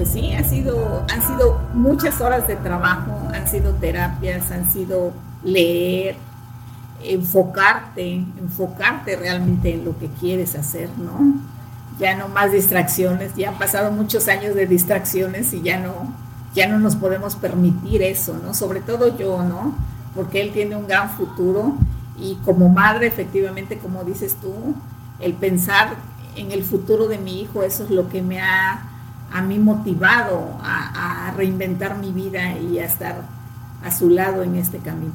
Pues sí, ha sido, han sido muchas horas de trabajo, han sido terapias, han sido leer, enfocarte, enfocarte realmente en lo que quieres hacer, ¿no? Ya no más distracciones, ya han pasado muchos años de distracciones y ya no, ya no nos podemos permitir eso, ¿no? Sobre todo yo, ¿no? Porque él tiene un gran futuro y como madre, efectivamente, como dices tú, el pensar en el futuro de mi hijo, eso es lo que me ha a mí motivado a, a reinventar mi vida y a estar a su lado en este camino.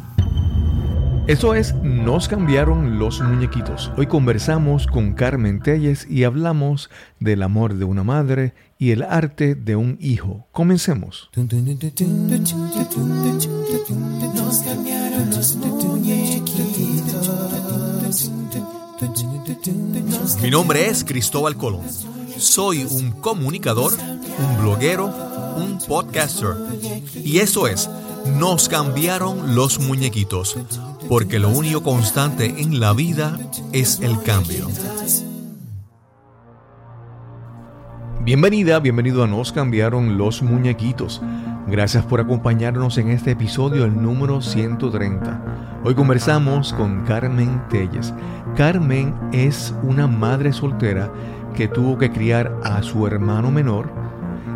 Eso es Nos cambiaron los muñequitos. Hoy conversamos con Carmen Telles y hablamos del amor de una madre y el arte de un hijo. Comencemos. Mi nombre es Cristóbal Colón. Soy un comunicador, un bloguero, un podcaster. Y eso es, nos cambiaron los muñequitos porque lo único constante en la vida es el cambio. Bienvenida, bienvenido a Nos cambiaron los muñequitos. Gracias por acompañarnos en este episodio, el número 130. Hoy conversamos con Carmen Telles. Carmen es una madre soltera que tuvo que criar a su hermano menor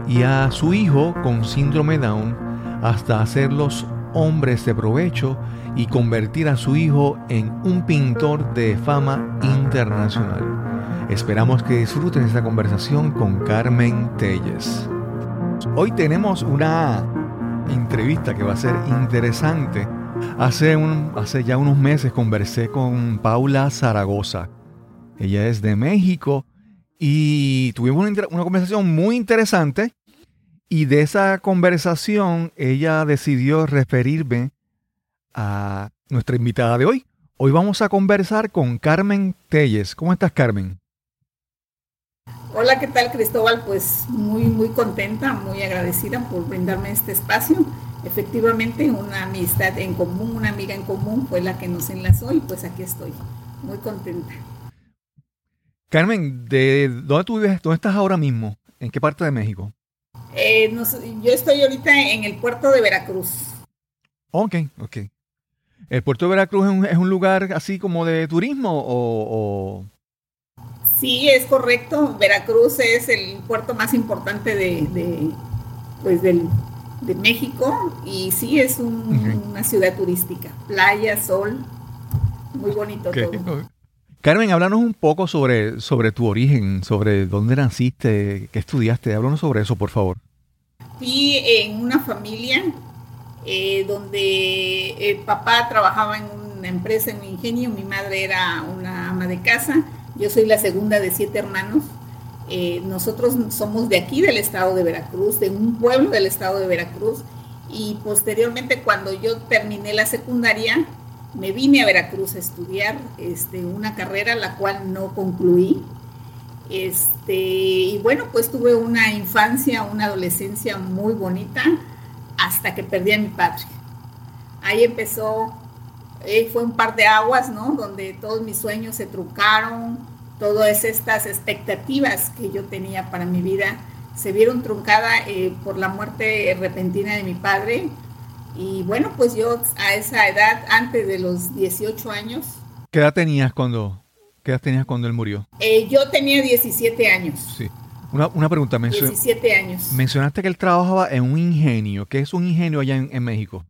y a su hijo con síndrome Down hasta hacerlos hombres de provecho y convertir a su hijo en un pintor de fama internacional. Esperamos que disfruten esta conversación con Carmen Telles. Hoy tenemos una entrevista que va a ser interesante. Hace, un, hace ya unos meses conversé con Paula Zaragoza. Ella es de México y tuvimos una, conversación muy interesante. Y de esa conversación ella decidió referirme a nuestra invitada de hoy. Hoy vamos a conversar con Carmen Telles. ¿Cómo estás, Carmen? Hola, ¿qué tal, Cristóbal? Pues muy, muy contenta, muy agradecida por brindarme este espacio. Efectivamente, una amistad en común, una amiga en común fue la que nos enlazó y pues aquí estoy, muy contenta. Carmen, ¿de dónde tú vives? ¿Dónde estás ahora mismo? ¿En qué parte de México? Eh, yo estoy ahorita en el puerto de Veracruz. Ok, ok. ¿El puerto de Veracruz es un, es un lugar así como de turismo o, Sí, es correcto. Veracruz es el puerto más importante de, de pues del, de México y sí es un, una ciudad turística. Playa, sol, muy bonito todo. Carmen, háblanos un poco sobre, sobre tu origen, sobre dónde naciste, qué estudiaste. Háblanos sobre eso, por favor. Fui en una familia eh, donde el papá trabajaba en una empresa, en un ingenio, mi madre era una ama de casa, yo soy la segunda de siete hermanos. Eh, nosotros somos de aquí, del estado de Veracruz, de un pueblo del estado de Veracruz, y posteriormente cuando yo terminé la secundaria, me vine a Veracruz a estudiar este, una carrera la cual no concluí. Este, y bueno, pues tuve una infancia, una adolescencia muy bonita hasta que perdí a mi padre. Ahí empezó, eh, fue un par de aguas, ¿no? Donde todos mis sueños se truncaron, todas estas expectativas que yo tenía para mi vida se vieron truncadas eh, por la muerte repentina de mi padre. Y bueno, pues yo a esa edad, antes de los 18 años. ¿Qué edad tenías cuando, qué edad tenías cuando él murió? Eh, yo tenía 17 años. Sí. Una, una pregunta. 17 años. Mencionaste que él trabajaba en un ingenio. ¿Qué es un ingenio allá en, en México?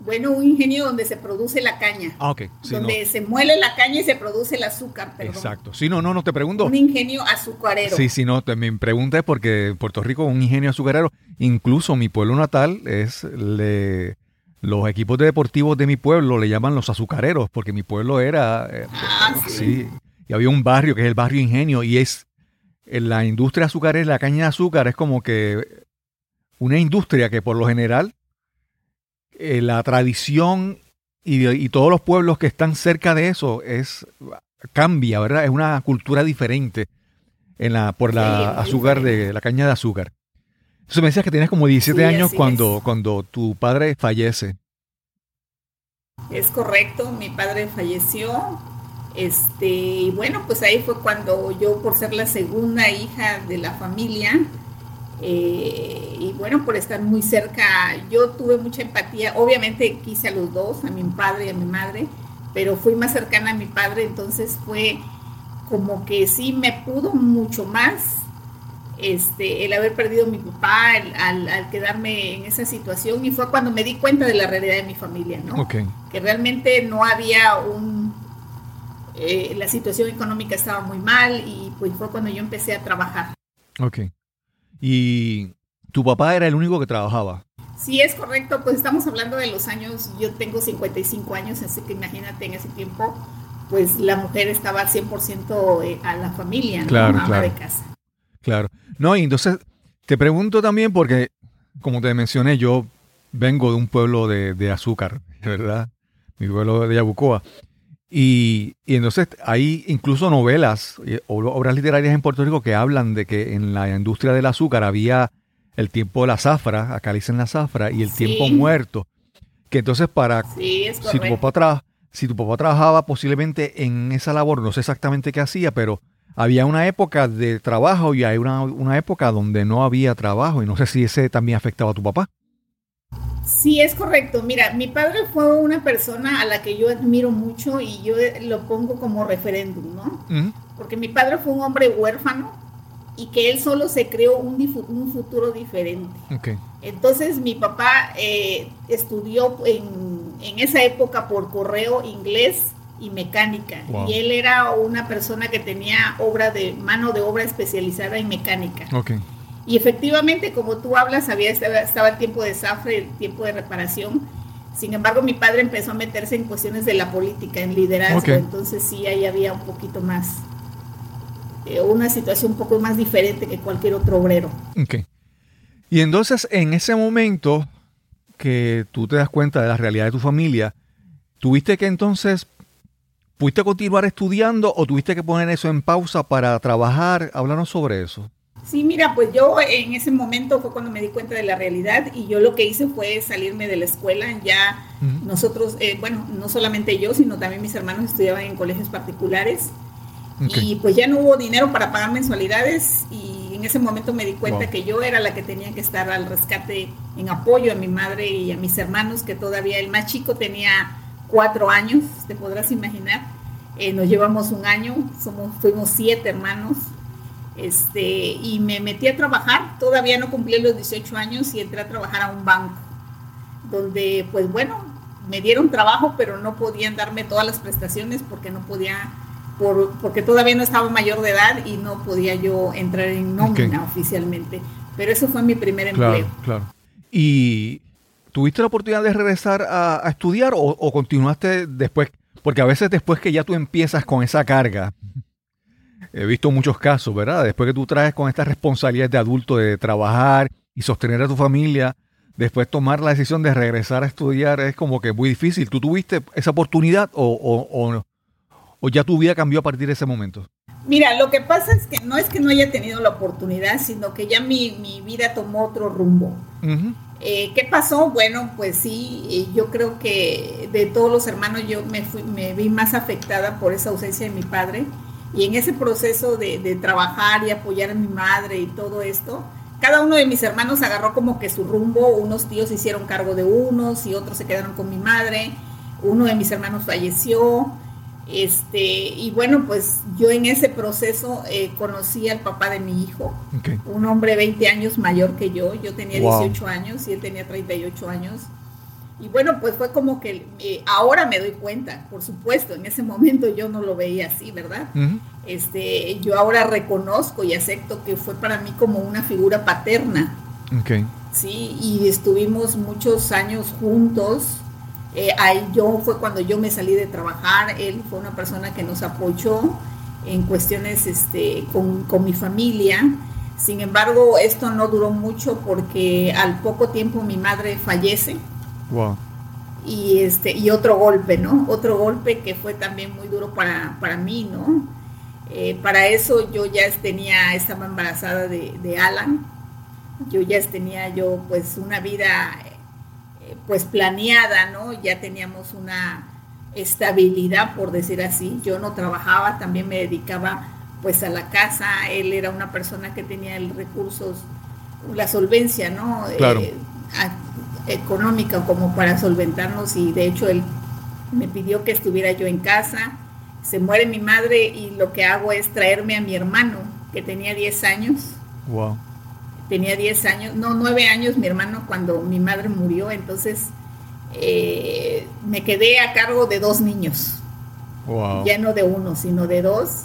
Bueno, un ingenio donde se produce la caña. Ah, ok. Sí, donde no. se muele la caña y se produce el azúcar. Perdón. Exacto. Sí, no, no, no te pregunto. Un ingenio azucarero. Sí, sí, no. Te, mi pregunta es porque Puerto Rico es un ingenio azucarero. Incluso mi pueblo natal es le, los equipos deportivos de mi pueblo le llaman los azucareros porque mi pueblo era. Eh, ah, sí. sí. Y había un barrio que es el barrio Ingenio y es en la industria azucarera, la caña de azúcar es como que una industria que por lo general eh, la tradición y, y, todos los pueblos que están cerca de eso es cambia, ¿verdad? Es una cultura diferente en la, por la sí, azúcar de la caña de azúcar. Entonces me decías que tienes como 17 sí, años cuando, cuando tu padre fallece. Es correcto, mi padre falleció. Este, y bueno, pues ahí fue cuando yo, por ser la segunda hija de la familia, Eh, y bueno, por estar muy cerca, yo tuve mucha empatía. Obviamente quise a los dos, a mi padre y a mi madre, pero fui más cercana a mi padre, entonces fue como que sí me pudo mucho más este, el haber perdido a mi papá, al, quedarme en esa situación, y fue cuando me di cuenta de la realidad de mi familia, ¿no? Que realmente no había un... Eh, la situación económica estaba muy mal y pues fue cuando yo empecé a trabajar. Ok. ¿Y tu papá era el único que trabajaba? Sí, es correcto, pues estamos hablando de los años, yo tengo 55 años, así que imagínate en ese tiempo, pues la mujer estaba 100% eh, a la familia, ¿no? claro, claro. de casa. Claro. No, y entonces te pregunto también porque, como te mencioné, yo vengo de un pueblo de, azúcar, ¿verdad? Mi pueblo de Yabucoa. Y, entonces hay incluso novelas, o obras literarias en Puerto Rico que hablan de que en la industria del azúcar había el tiempo de la zafra, acá le dicen la zafra, y el tiempo muerto. Que entonces para... si, tu papá si tu papá trabajaba posiblemente en esa labor, no sé exactamente qué hacía, pero había una época de trabajo y hay una, una, época donde no había trabajo y no sé si ese también afectaba a tu papá. Sí, es correcto. Mira, mi padre fue una persona a la que yo admiro mucho y yo lo pongo como referéndum, ¿no? Porque mi padre fue un hombre huérfano y que él solo se creó un, un futuro diferente. Entonces mi papá eh, estudió en, en esa época por correo inglés y mecánica. Y él era una persona que tenía obra de mano de obra especializada en mecánica. Y efectivamente, como tú hablas, había estaba el tiempo de zafre, el tiempo de reparación. Sin embargo, mi padre empezó a meterse en cuestiones de la política, en liderazgo. Entonces sí, ahí había un poquito más, eh, una situación un poco más diferente que cualquier otro obrero. Y entonces, en ese momento que tú te das cuenta de la realidad de tu familia, tuviste que entonces ¿Pudiste continuar estudiando o tuviste que poner eso en pausa para trabajar? Háblanos sobre eso. Sí, mira, pues yo en ese momento fue cuando me di cuenta de la realidad y yo lo que hice fue salirme de la escuela. Ya nosotros, eh, bueno, no solamente yo, sino también mis hermanos estudiaban en colegios particulares y pues ya no hubo dinero para pagar mensualidades y en ese momento me di cuenta que yo era la que tenía que estar al rescate en apoyo a mi madre y a mis hermanos, que todavía el más chico tenía cuatro años, te podrás imaginar. Eh, nos llevamos un año, somos, fuimos siete hermanos. Este, y me metí a trabajar, todavía no cumplí los 18 años y entré a trabajar a un banco, donde pues bueno, me dieron trabajo, pero no podían darme todas las prestaciones porque no podía, por, porque todavía no estaba mayor de edad y no podía yo entrar en nómina oficialmente. Pero eso fue mi primer empleo. Claro, claro. Y ¿Tuviste la oportunidad de regresar a, estudiar o, continuaste después? Porque a veces después que ya tú empiezas con esa carga, he visto muchos casos, ¿verdad? Después que tú traes con esta responsabilidad de adulto de trabajar y sostener a tu familia, después tomar la decisión de regresar a estudiar es como que muy difícil. ¿Tú tuviste esa oportunidad o, o ya tu vida cambió a partir de ese momento? Mira, lo que pasa es que no es que no haya tenido la oportunidad, sino que ya mi, mi vida tomó otro rumbo. Eh, ¿Qué pasó? Bueno, pues sí, eh, yo creo que de todos los hermanos yo me, fui, me vi más afectada por esa ausencia de mi padre y en ese proceso de, de, trabajar y apoyar a mi madre y todo esto, cada uno de mis hermanos agarró como que su rumbo, unos tíos se hicieron cargo de unos y otros se quedaron con mi madre, uno de mis hermanos falleció, este, y bueno, pues yo en ese proceso eh, conocí al papá de mi hijo, un hombre 20 años mayor que yo, yo tenía 18 años y él tenía 38 años. Y bueno, pues fue como que eh, ahora me doy cuenta, por supuesto, en ese momento yo no lo veía así, ¿verdad? este, yo ahora reconozco y acepto que fue para mí como una figura paterna. Sí, y estuvimos muchos años juntos, eh, ahí yo fue cuando yo me salí de trabajar, él fue una persona que nos apoyó en cuestiones este, con, con mi familia. Sin embargo, esto no duró mucho porque al poco tiempo mi madre fallece. Wow. Y, este, y otro golpe, ¿no? Otro golpe que fue también muy duro para, para mí, ¿no? Eh, para eso yo ya tenía, estaba embarazada de, de Alan. Yo ya tenía yo pues una vida pues planeada, ¿no? Ya teníamos una estabilidad, por decir así. Yo no trabajaba, también me dedicaba pues a la casa. Él era una persona que tenía recursos la solvencia, ¿no? Claro. Eh, económica como para solventarnos y de hecho él me pidió que estuviera yo en casa. Se muere mi madre y lo que hago es traerme a mi hermano, que tenía 10 años. Wow. Tenía 10 años, no, 9 años mi hermano cuando mi madre murió, entonces eh, me quedé a cargo de dos niños. Wow. Ya no de uno, sino de dos.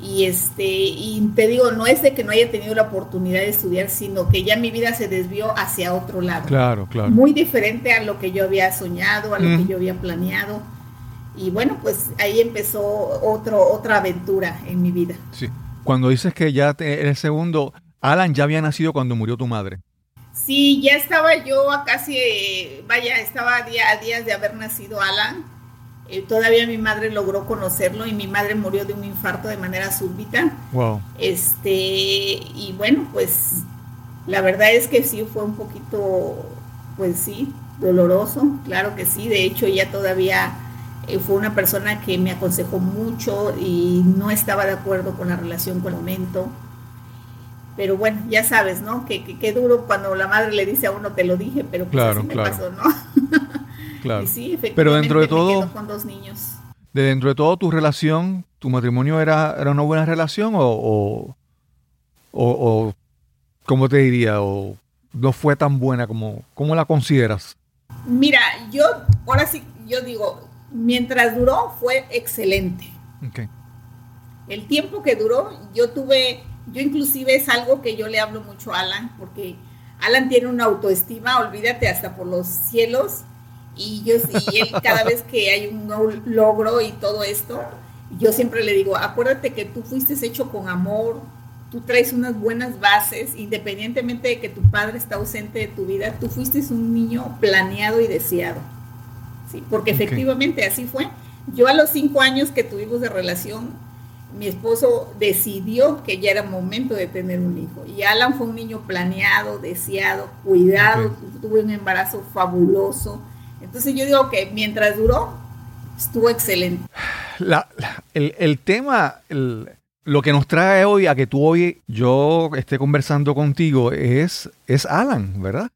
Y este, y te digo, no es de que no haya tenido la oportunidad de estudiar, sino que ya mi vida se desvió hacia otro lado. Claro, claro. Muy diferente a lo que yo había soñado, a lo que yo había planeado. Y bueno, pues ahí empezó otro, otra aventura en mi vida. Sí. Cuando dices que ya te, el segundo, Alan ya había nacido cuando murió tu madre. Sí, ya estaba yo a casi, vaya, estaba a, día, a días de haber nacido Alan eh, todavía mi madre logró conocerlo y mi madre murió de un infarto de manera súbita. Wow. Este, y bueno, pues la verdad es que sí fue un poquito, pues sí, doloroso, claro que sí. De hecho, ella todavía eh, fue una persona que me aconsejó mucho y no estaba de acuerdo con la relación con el momento. Pero bueno, ya sabes, ¿no? Que, que, duro cuando la madre le dice a uno, te lo dije, pero pues claro, así me claro. pasó, ¿no? Claro. sí, Pero dentro de todo, con dos niños. De dentro de todo, tu relación, tu matrimonio era, era una buena relación o, o, o, ¿cómo te diría? O no fue tan buena como, ¿cómo la consideras? Mira, yo, ahora sí, yo digo, mientras duró fue excelente. Okay. El tiempo que duró, yo tuve, yo inclusive es algo que yo le hablo mucho a Alan, porque Alan tiene una autoestima, olvídate, hasta por los cielos y yo y él cada vez que hay un logro y todo esto, yo siempre le digo, acuérdate que tú fuiste hecho con amor, tú traes unas buenas bases, independientemente de que tu padre está ausente de tu vida, tú fuiste un niño planeado y deseado. Sí, porque efectivamente así fue. Yo a los cinco años que tuvimos de relación, mi esposo decidió que ya era momento de tener un hijo. Y Alan fue un niño planeado, deseado, cuidado, tuvo un embarazo fabuloso entonces yo digo que mientras duró, estuvo excelente. el, tema, lo que nos trae hoy a que tú hoy yo esté conversando contigo es, es Alan, ¿verdad?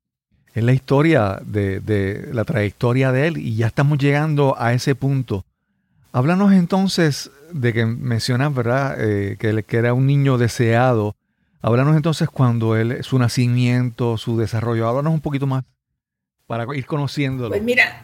Es la historia de, la trayectoria de él y ya estamos llegando a ese punto. Háblanos entonces de que mencionas, ¿verdad? Eh, que, que era un niño deseado. Háblanos entonces cuando él, su nacimiento, su desarrollo. Háblanos un poquito más para ir conociéndolo. Pues mira,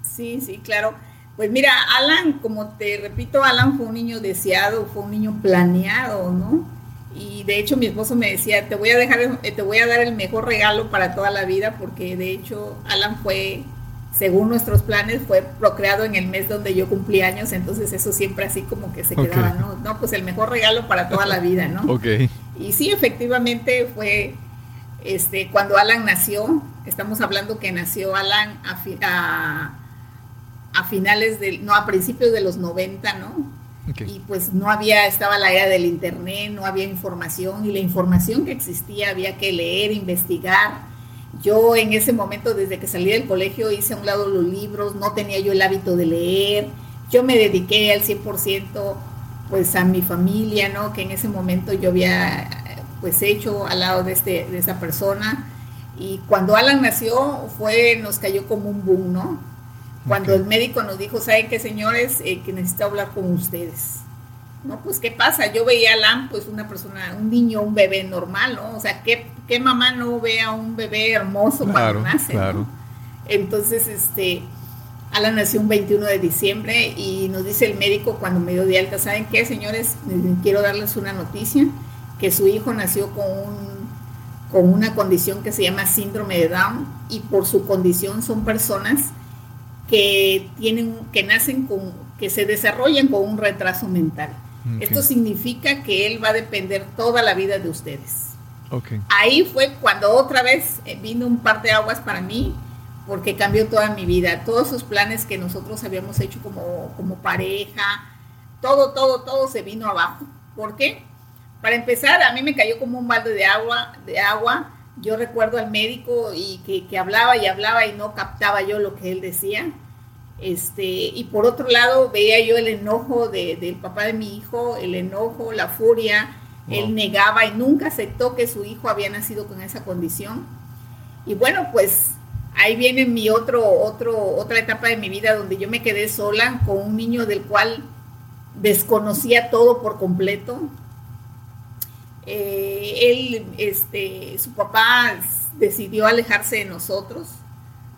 sí, sí, claro. Pues mira, Alan, como te repito, Alan fue un niño deseado, fue un niño planeado, ¿no? Y de hecho mi esposo me decía, te voy a dejar, te voy a dar el mejor regalo para toda la vida, porque de hecho Alan fue, según nuestros planes, fue procreado en el mes donde yo cumplí años, entonces eso siempre así como que se quedaba, ¿no? No, pues el mejor regalo para toda la vida, ¿no? Ok. Y sí, efectivamente fue este, cuando Alan nació, estamos hablando que nació Alan a, a, finales del, no, a principios de los 90, ¿no? Y pues no había, estaba la era del internet, no había información y la información que existía había que leer, investigar. Yo en ese momento, desde que salí del colegio, hice a un lado los libros, no tenía yo el hábito de leer. Yo me dediqué al 100% pues a mi familia, ¿no? Que en ese momento yo había pues hecho al lado de, este, de esta persona. Y cuando Alan nació, fue, nos cayó como un boom, ¿no? Cuando el médico nos dijo, ¿saben qué, señores? Eh, que necesito hablar con ustedes. No, pues, ¿qué pasa? Yo veía a Alan, pues, una persona, un niño, un bebé normal, ¿no? O sea, ¿qué, qué mamá no ve a un bebé hermoso cuando nace? Claro. Entonces, este, Alan nació un 21 de diciembre y nos dice el médico cuando me dio de alta, ¿saben qué, señores? Quiero darles una noticia que su hijo nació con, con una condición que se llama síndrome de Down y por su condición son personas que tienen, que nacen con, que se desarrollan con un retraso mental. Esto significa que él va a depender toda la vida de ustedes. Ahí fue cuando otra vez eh, vino un par de aguas para mí, porque cambió toda mi vida. Todos esos planes que nosotros habíamos hecho como, como pareja, todo, todo, todo se vino abajo. ¿Por qué? Para empezar, a mí me cayó como un balde de agua, de agua. Yo recuerdo al médico y que, hablaba y hablaba y no captaba yo lo que él decía. Este, y por otro lado, veía yo el enojo del papá de mi hijo, el enojo, la furia, Él negaba y nunca aceptó que su hijo había nacido con esa condición. Y bueno, pues ahí viene mi otro, otro, otra etapa de mi vida donde yo me quedé sola con un niño del cual desconocía todo por completo. Eh, él, este, su papá decidió alejarse de nosotros,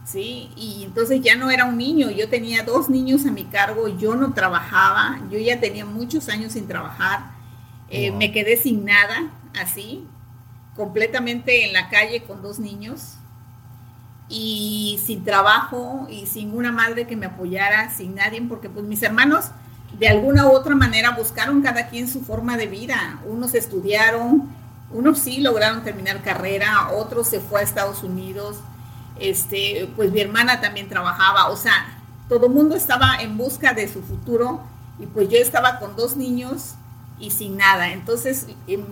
¿sí? Y entonces ya no era un niño, yo tenía dos niños a mi cargo, yo no trabajaba, yo ya tenía muchos años sin trabajar, eh, me quedé sin nada, así, completamente en la calle con dos niños y sin trabajo y sin una madre que me apoyara, sin nadie, porque pues mis hermanos de alguna u otra manera buscaron cada quien su forma de vida. Unos estudiaron, unos sí lograron terminar carrera, otros se fue a Estados Unidos, este, pues mi hermana también trabajaba, o sea, todo el mundo estaba en busca de su futuro y pues yo estaba con dos niños y sin nada. Entonces, em,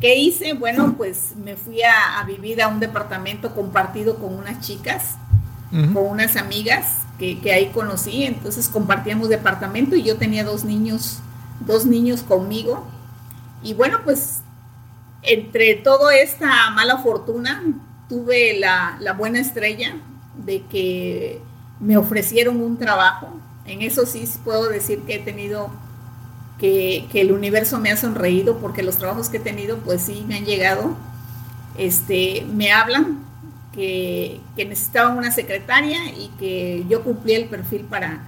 ¿Qué hice? Bueno, pues me fui a, vivir a un departamento compartido con unas chicas, con unas amigas que, ahí conocí. Entonces compartíamos departamento y yo tenía dos niños, dos niños conmigo. Y bueno, pues entre toda esta mala fortuna, tuve la, la buena estrella de que me ofrecieron un trabajo. En eso sí puedo decir que he tenido que, el universo me ha sonreído porque los trabajos que he tenido, pues sí, me han llegado. Este, me hablan que, necesitaban una secretaria y que yo cumplí el perfil para,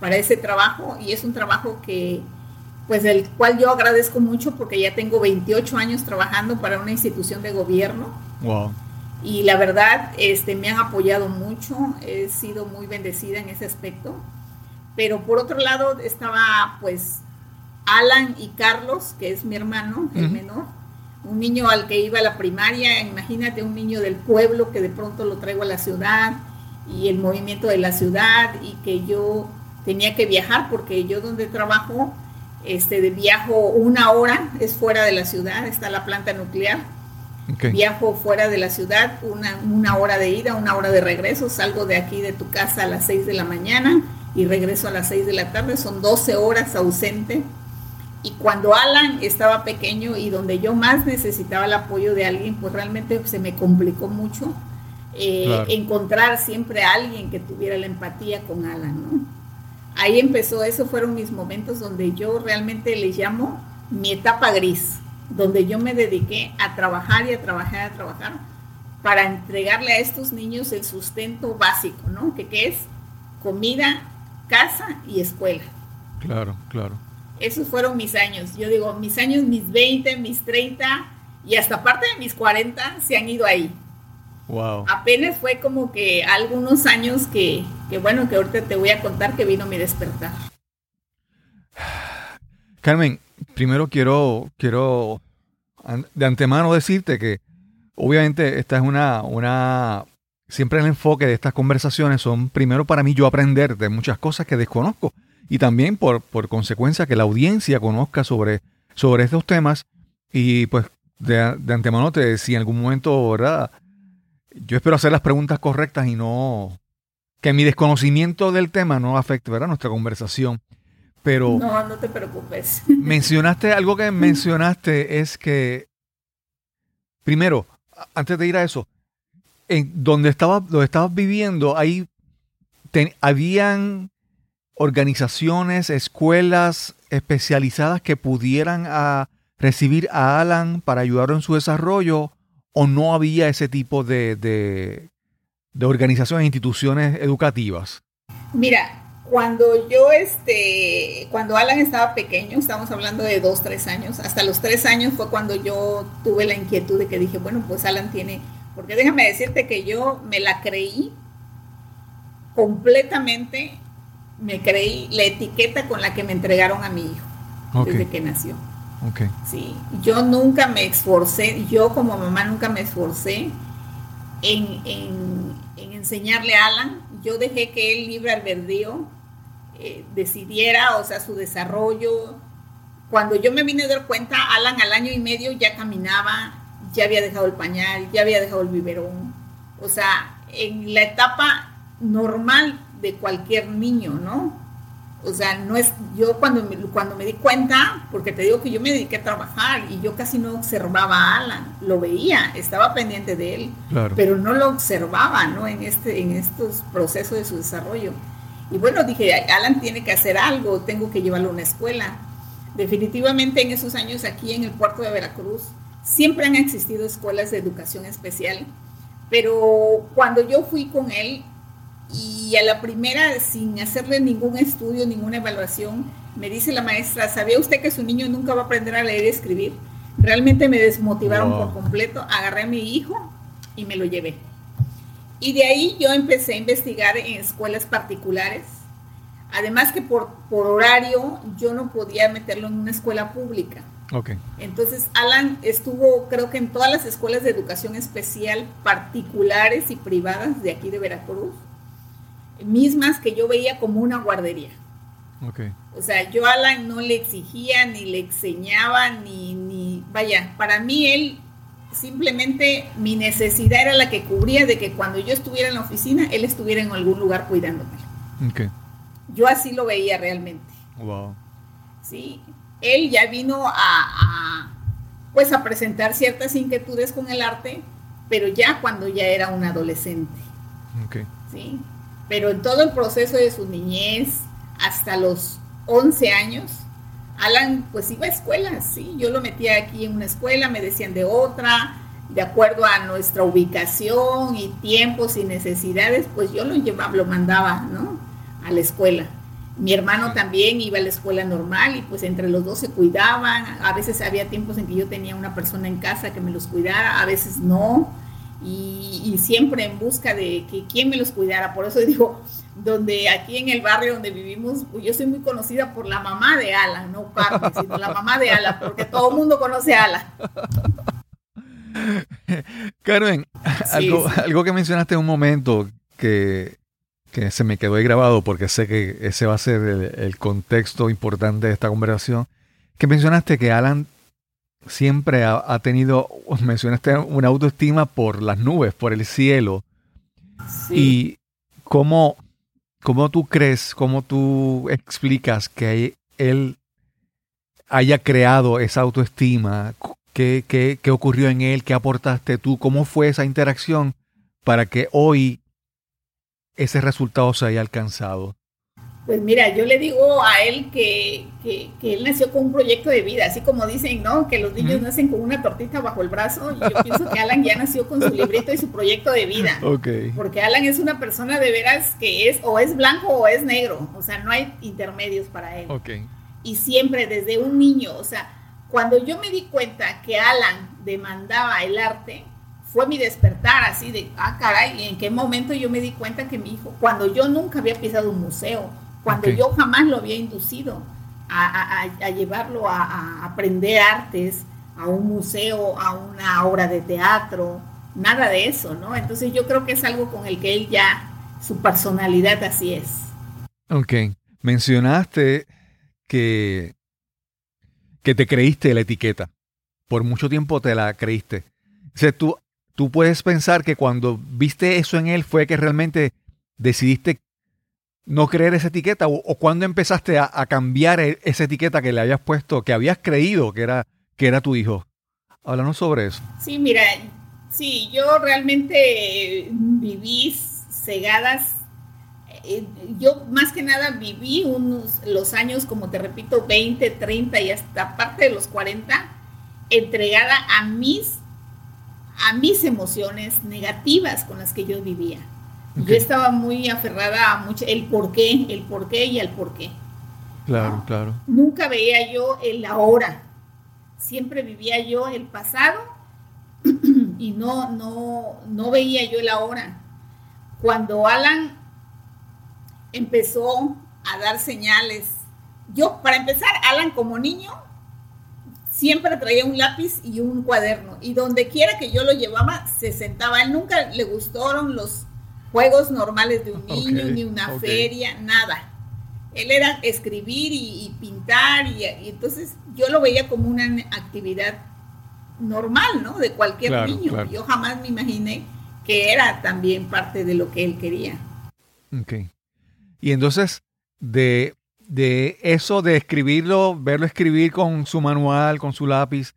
para ese trabajo y es un trabajo que, pues del cual yo agradezco mucho porque ya tengo 28 años trabajando para una institución de gobierno. Y la verdad, este, me han apoyado mucho, he sido muy bendecida en ese aspecto. Pero por otro lado, estaba pues Alan y Carlos, que es mi hermano, el menor, un niño al que iba a la primaria, imagínate un niño del pueblo que de pronto lo traigo a la ciudad y el movimiento de la ciudad y que yo tenía que viajar porque yo donde trabajo, este, de viajo una hora, es fuera de la ciudad, está la planta nuclear. Viajo fuera de la ciudad, una, una hora de ida, una hora de regreso, salgo de aquí de tu casa a las 6 de la mañana y regreso a las 6 de la tarde, son 12 horas ausente y cuando Alan estaba pequeño y donde yo más necesitaba el apoyo de alguien, pues realmente se me complicó mucho eh, encontrar siempre a alguien que tuviera la empatía con Alan, ¿no? Ahí empezó, esos fueron mis momentos donde yo realmente le llamo mi etapa gris, donde yo me dediqué a trabajar y a trabajar, a trabajar, para entregarle a estos niños el sustento básico, ¿no? Que, que es comida, casa y escuela. Claro, claro esos fueron mis años. Yo digo, mis años, mis 20, mis 30 y hasta parte de mis 40 se han ido ahí. Wow. Apenas fue como que algunos años que, que, bueno, que ahorita te voy a contar que vino mi despertar. Carmen, primero quiero, quiero de antemano decirte que obviamente esta es una, una, siempre el enfoque de estas conversaciones son primero para mí yo aprender de muchas cosas que desconozco y también por, por consecuencia que la audiencia conozca sobre, sobre estos temas y pues de, antemano te si en algún momento, ¿verdad? Yo espero hacer las preguntas correctas y no que mi desconocimiento del tema no afecte, ¿verdad? Nuestra conversación. Pero no, no te preocupes. Mencionaste algo que mencionaste es que primero, antes de ir a eso, en donde estaba, donde estabas viviendo, ahí habían organizaciones, escuelas especializadas que pudieran ah, recibir a Alan para ayudarlo en su desarrollo o no había ese tipo de, de, de organizaciones e instituciones educativas? Mira, cuando yo, este, cuando Alan estaba pequeño, estamos hablando de dos, tres años, hasta los tres años fue cuando yo tuve la inquietud de que dije, bueno, pues Alan tiene, porque déjame decirte que yo me la creí completamente me creí la etiqueta con la que me entregaron a mi hijo desde que nació. Okay. Sí, yo nunca me esforcé, yo como mamá nunca me esforcé en, enseñarle a Alan. Yo dejé que él libre albedrío eh, decidiera, o sea, su desarrollo. Cuando yo me vine a dar cuenta, Alan al año y medio ya caminaba, ya había dejado el pañal, ya había dejado el biberón. O sea, en la etapa normal de cualquier niño, ¿no? O sea, no es, yo cuando me, cuando me di cuenta, porque te digo que yo me dediqué a trabajar y yo casi no observaba a Alan, lo veía, estaba pendiente de él, pero no lo observaba, ¿no? En, este, en estos procesos de su desarrollo. Y bueno, dije, Alan tiene que hacer algo, tengo que llevarlo a una escuela. Definitivamente en esos años aquí en el puerto de Veracruz siempre han existido escuelas de educación especial, pero cuando yo fui con él, y a la primera, sin hacerle ningún estudio, ninguna evaluación, me dice la maestra, ¿sabía usted que su niño nunca va a aprender a leer y escribir? Realmente me desmotivaron por completo, agarré a mi hijo y me lo llevé. Y de ahí yo empecé a investigar en escuelas particulares. Además que por, por horario yo no podía meterlo en una escuela pública. Okay. Entonces Alan estuvo creo que en todas las escuelas de educación especial particulares y privadas de aquí de Veracruz mismas que yo veía como una guardería. Okay. O sea, yo a Alan no le exigía, ni le enseñaba, ni, ni, vaya, para mí él simplemente mi necesidad era la que cubría de que cuando yo estuviera en la oficina, él estuviera en algún lugar cuidándome. Okay. Yo así lo veía realmente. Wow. Sí, él ya vino a, a, pues a presentar ciertas inquietudes con el arte, pero ya cuando ya era un adolescente. Okay. Sí, pero en todo el proceso de su niñez, hasta los 11 años, Alan pues iba a escuelas, ¿sí? Yo lo metía aquí en una escuela, me decían de otra, de acuerdo a nuestra ubicación y tiempos y necesidades, pues yo lo llevaba, lo mandaba, ¿no? A la escuela. Mi hermano también iba a la escuela normal y pues entre los dos se cuidaban. A veces había tiempos en que yo tenía una persona en casa que me los cuidara, a veces no y, siempre en busca de que quién me los cuidara. Por eso digo, donde aquí en el barrio donde vivimos, pues, yo soy muy conocida por la mamá de Alan, no Carmen, sino la mamá de Alan, porque todo el mundo conoce a Alan. Carmen, algo, algo que mencionaste en un momento que, que, se me quedó ahí grabado porque sé que ese va a ser el, el contexto importante de esta conversación, que mencionaste que Alan siempre ha, tenido, mencionaste una autoestima por las nubes, por el cielo. Y cómo, cómo tú crees, cómo tú explicas que él haya creado esa autoestima, ¿Qué, qué, qué ocurrió en él, qué aportaste tú, cómo fue esa interacción para que hoy ese resultado se haya alcanzado. Pues mira, yo le digo a él que, él nació con un proyecto de vida, así como dicen, ¿no? Que los niños nacen con una tortita bajo el brazo. Y yo pienso que Alan ya nació con su librito y su proyecto de vida. Okay. Porque Alan es una persona de veras que es o es blanco o es negro. O sea, no hay intermedios para él. Okay. Y siempre desde un niño, o sea, cuando yo me di cuenta que Alan demandaba el arte, fue mi despertar así de, ah, caray, ¿en qué momento yo me di cuenta que mi hijo, cuando yo nunca había pisado un museo, cuando yo jamás lo había inducido a, llevarlo a, aprender artes, a un museo, a una obra de teatro, nada de eso, ¿no? Entonces yo creo que es algo con el que él ya, su personalidad así es. Ok, mencionaste que, que te creíste la etiqueta, por mucho tiempo te la creíste. O sea, tú, tú puedes pensar que cuando viste eso en él fue que realmente decidiste no creer esa etiqueta o, cuando empezaste a, cambiar e, esa etiqueta que le habías puesto, que habías creído que era, que era tu hijo? Háblanos sobre eso. Sí, mira, sí, yo realmente viví cegadas. Eh, yo más que nada viví unos los años, como te repito, 20, 30 y hasta parte de los 40, entregada a mis a mis emociones negativas con las que yo vivía. Yo estaba muy aferrada a mucho, el por qué, el por qué y el por qué. Claro, claro. Nunca veía yo el ahora. Siempre vivía yo el pasado y no, no, no veía yo el ahora. Cuando Alan empezó a dar señales, yo, para empezar, Alan como niño, siempre traía un lápiz y un cuaderno. Y donde quiera que yo lo llevaba, se sentaba. A él nunca le gustaron los juegos normales de un niño, ni una feria, nada. Él era escribir y, pintar y, entonces yo lo veía como una actividad normal, ¿no? De cualquier niño. Yo jamás me imaginé que era también parte de lo que él quería. Ok. Y entonces, de, de eso de escribirlo, verlo escribir con su manual, con su lápiz,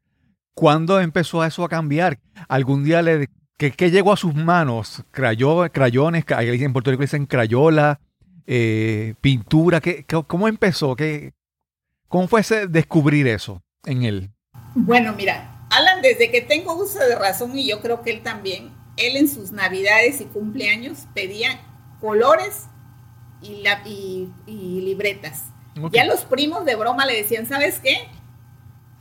¿cuándo empezó eso a cambiar? ¿Algún día le ¿Qué, llegó a sus manos? Crayo, crayones, en Puerto Rico dicen crayola, eh, pintura. ¿qué, cómo empezó? ¿Qué, ¿Cómo fue ese descubrir eso en él? Bueno, mira, Alan, desde que tengo uso de razón, y yo creo que él también, él en sus navidades y cumpleaños pedía colores y, la, y, libretas. Ya los primos de broma le decían, ¿sabes qué?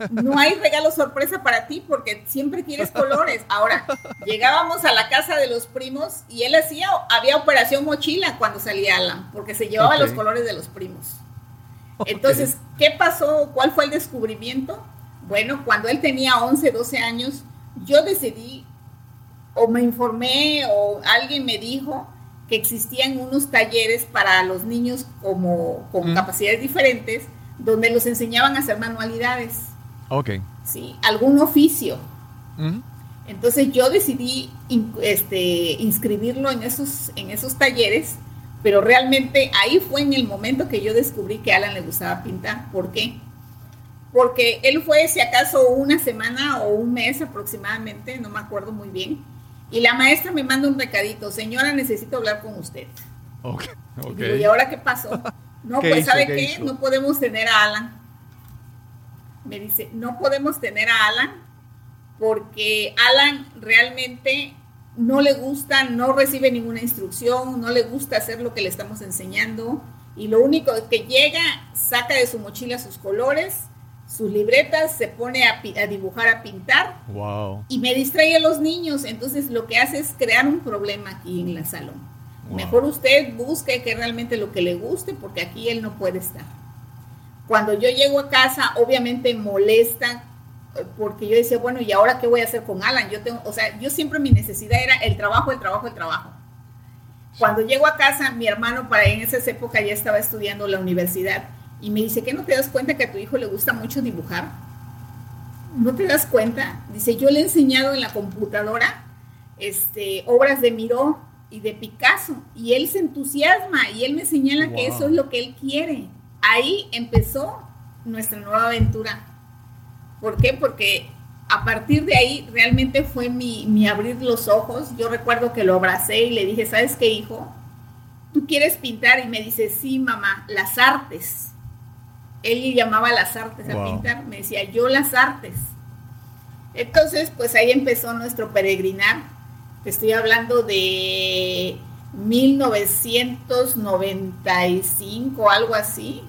No hay regalo sorpresa para ti porque siempre quieres colores. Ahora, llegábamos a la casa de los primos y él hacía, había operación mochila cuando salía Alan, porque se llevaba los colores de los primos. Entonces, ¿qué pasó? ¿Cuál fue el descubrimiento? Bueno, cuando él tenía 11, 12 años, yo decidí, o me informé, o alguien me dijo que existían unos talleres para los niños como, con capacidades diferentes, donde los enseñaban a hacer manualidades. Ok. Sí, algún oficio. Entonces yo decidí este, inscribirlo en esos, en esos talleres pero realmente ahí fue en el momento que yo descubrí que a Alan le gustaba pintar. ¿Por qué? Porque él fue, si acaso, una semana o un mes aproximadamente, no me acuerdo muy bien, y la maestra me manda un recadito, señora, necesito hablar con usted. Ok, Y, ¿Y ahora qué pasó? No, pues ¿sabe qué? No podemos tener a Alan. Me dice, no podemos tener a Alan porque Alan realmente no le gusta, no recibe ninguna instrucción, no le gusta hacer lo que le estamos enseñando y lo único que llega, saca de su mochila sus colores, sus libretas, se pone a, dibujar, a pintar y me distrae a los niños. Entonces lo que hace es crear un problema aquí en la salón. Mejor usted busque que realmente lo que le guste porque aquí él no puede estar. Cuando yo llego a casa, obviamente molesta porque yo decía, bueno, ¿y ahora qué voy a hacer con Alan? Yo tengo, o sea, yo siempre mi necesidad era el trabajo, el trabajo, el trabajo. Cuando llego a casa, mi hermano para en esa época ya estaba estudiando la universidad y me dice, ¿qué no te das cuenta que a tu hijo le gusta mucho dibujar? ¿No te das cuenta? Dice, yo le he enseñado en la computadora este, obras de Miró y de Picasso y él se entusiasma y él me señala que eso es lo que él quiere. Ahí empezó nuestra nueva aventura ¿Por qué? Porque a partir de ahí realmente fue mi, abrir los ojos. Yo recuerdo que lo abracé y le dije, ¿sabes qué, hijo? ¿Tú quieres pintar? Y me dice, sí, mamá, las artes. Él llamaba las artes a pintar. Me decía, yo las artes. Entonces, pues ahí empezó nuestro peregrinar. Te estoy hablando de 1995, algo así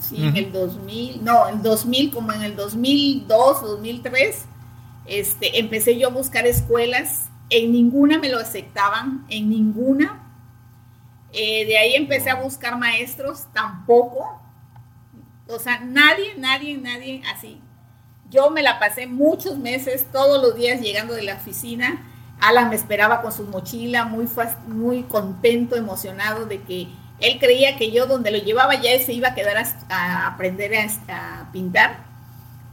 sí, en el 2000, no, en 2000, como en el 2002, 2003, este, empecé yo a buscar escuelas, en ninguna me lo aceptaban, en ninguna. Eh, de ahí empecé a buscar maestros, tampoco. O sea, nadie, nadie, nadie así. Yo me la pasé muchos meses, todos los días llegando de la oficina. Alan me esperaba con su mochila, muy, muy contento, emocionado de que él creía que yo donde lo llevaba ya se iba a quedar a, aprender a, pintar,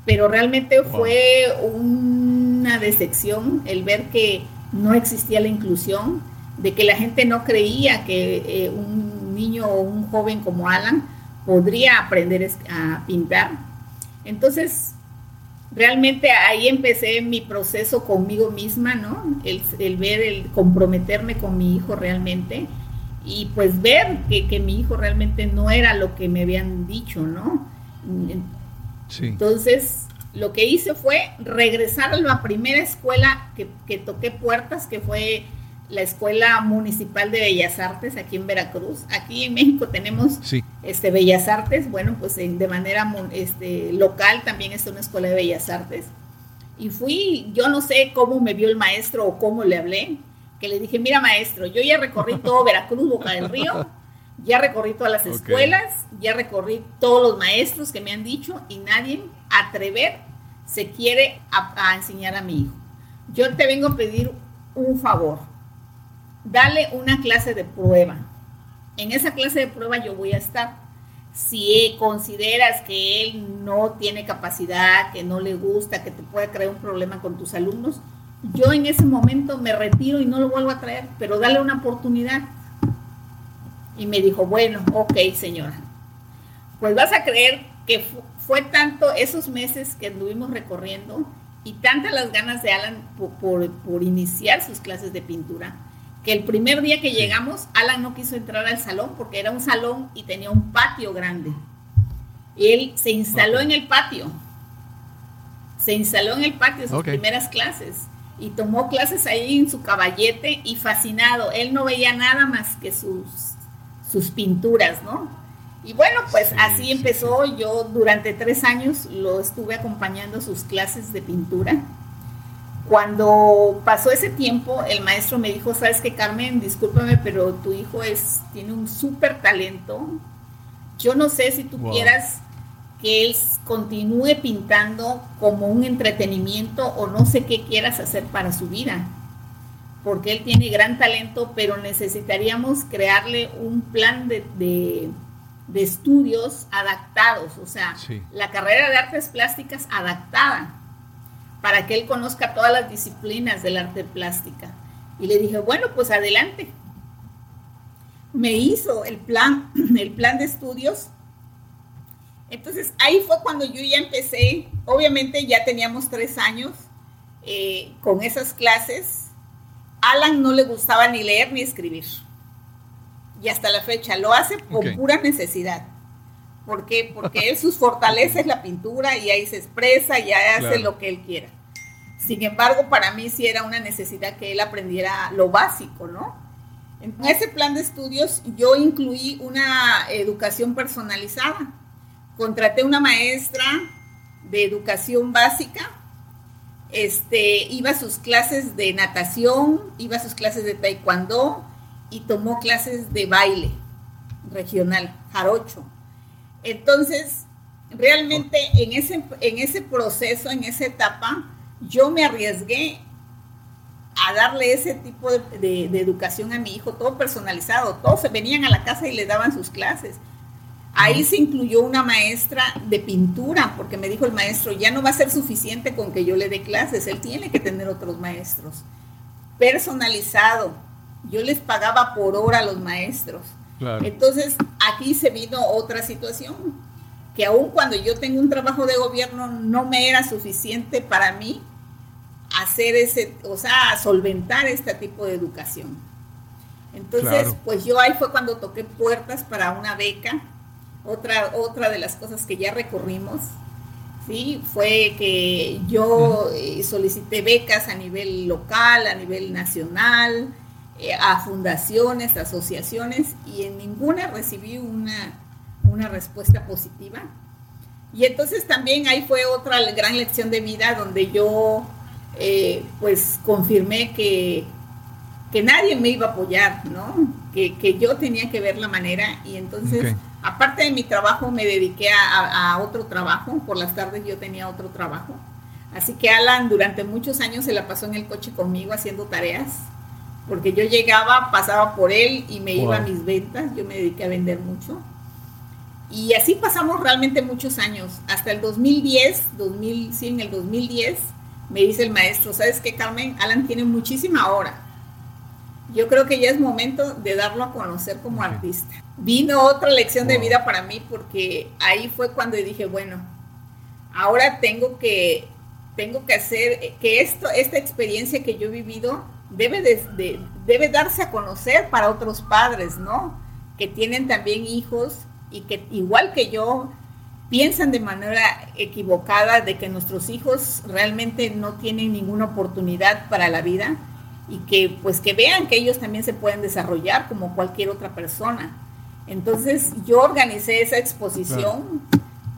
pero realmente fue una decepción el ver que no existía la inclusión, de que la gente no creía que eh, un niño o un joven como Alan podría aprender a pintar. Entonces, realmente ahí empecé mi proceso conmigo misma, ¿no? El, el ver, el comprometerme con mi hijo realmente y pues ver que, mi hijo realmente no era lo que me habían dicho, ¿no? Entonces, lo que hice fue regresar a la primera escuela que, toqué puertas, que fue la Escuela Municipal de Bellas Artes aquí en Veracruz. Aquí en México tenemos este, Bellas Artes, bueno, pues de manera este, local también es una escuela de Bellas Artes. Y fui, yo no sé cómo me vio el maestro o cómo le hablé, que le dije, mira maestro, yo ya recorrí todo Veracruz, Boca del Río, ya recorrí todas las escuelas, ya recorrí todos los maestros que me han dicho y nadie atrever se quiere a, enseñar a mi hijo. Yo te vengo a pedir un favor, dale una clase de prueba. En esa clase de prueba yo voy a estar. Si consideras que él no tiene capacidad, que no le gusta, que te puede crear un problema con tus alumnos, yo en ese momento me retiro y no lo vuelvo a traer, pero dale una oportunidad. Y me dijo, bueno, ok, señora. Pues vas a creer que fue tanto esos meses que anduvimos recorriendo y tantas las ganas de Alan por, por, iniciar sus clases de pintura, que el primer día que llegamos, Alan no quiso entrar al salón porque era un salón y tenía un patio grande. Él se instaló en el patio, se instaló en el patio sus primeras clases y tomó clases ahí en su caballete y fascinado. Él no veía nada más que sus, sus pinturas, ¿no? Y bueno, pues así empezó. Yo durante tres años lo estuve acompañando a sus clases de pintura. Cuando pasó ese tiempo, el maestro me dijo, sabes que Carmen, discúlpame, pero tu hijo es, tiene un súper talento. Yo no sé si tú quieras que él continúe pintando como un entretenimiento o no sé qué quieras hacer para su vida, porque él tiene gran talento, pero necesitaríamos crearle un plan de de estudios adaptados, o sea, la carrera de artes plásticas adaptada para que él conozca todas las disciplinas del arte plástica. Y le dije, bueno, pues adelante. Me hizo el plan, el plan de estudios. Entonces ahí fue cuando yo ya empecé, obviamente ya teníamos tres años eh, con esas clases. Alan no le gustaba ni leer ni escribir y hasta la fecha lo hace por pura necesidad. ¿Por qué? Porque él sus fortalezas es la pintura y ahí se expresa y hace lo que él quiera. Sin embargo, para mí sí era una necesidad que él aprendiera lo básico, ¿no? En ese plan de estudios yo incluí una educación personalizada. Contraté una maestra de educación básica, este, iba a sus clases de natación, iba a sus clases de taekwondo, y tomó clases de baile regional, jarocho. Entonces, realmente en ese, en ese proceso, en esa etapa, yo me arriesgué a darle ese tipo de, educación a mi hijo, todo personalizado. Todos se venían a la casa y le daban sus clases. Ahí se incluyó una maestra de pintura, porque me dijo el maestro, ya no va a ser suficiente con que yo le dé clases, él tiene que tener otros maestros. Personalizado, yo les pagaba por hora a los maestros. Entonces, aquí se vino otra situación, que aun cuando yo tengo un trabajo de gobierno, no me era suficiente para mí hacer ese, o sea, solventar este tipo de educación. Entonces, pues yo ahí fue cuando toqué puertas para una beca. Otra, otra de las cosas que ya recorrimos, ¿sí? Fue que yo eh, solicité becas a nivel local, a nivel nacional, eh, a fundaciones, asociaciones, y en ninguna recibí una, una respuesta positiva. Y entonces también ahí fue otra gran lección de vida donde yo eh, pues confirmé que, que nadie me iba a apoyar, ¿no? Que, que, yo tenía que ver la manera y entonces, aparte de mi trabajo, me dediqué a, a, otro trabajo, por las tardes yo tenía otro trabajo. Así que Alan durante muchos años se la pasó en el coche conmigo haciendo tareas porque yo llegaba, pasaba por él y me iba a mis ventas, yo me dediqué a vender mucho. Y así pasamos realmente muchos años, hasta el 2010, 2000, sí, en el 2010, me dice el maestro, ¿sabes qué, Carmen? Alan tiene muchísima hora. Yo creo que ya es momento de darlo a conocer como artista. Vino otra lección de vida para mí porque ahí fue cuando dije, bueno, ahora tengo que, tengo que hacer que esto, esta experiencia que yo he vivido, debe, de, debe darse a conocer para otros padres, ¿no? Que tienen también hijos y que igual que yo piensan de manera equivocada de que nuestros hijos realmente no tienen ninguna oportunidad para la vida y que pues que vean que ellos también se pueden desarrollar como cualquier otra persona. Entonces yo organicé esa exposición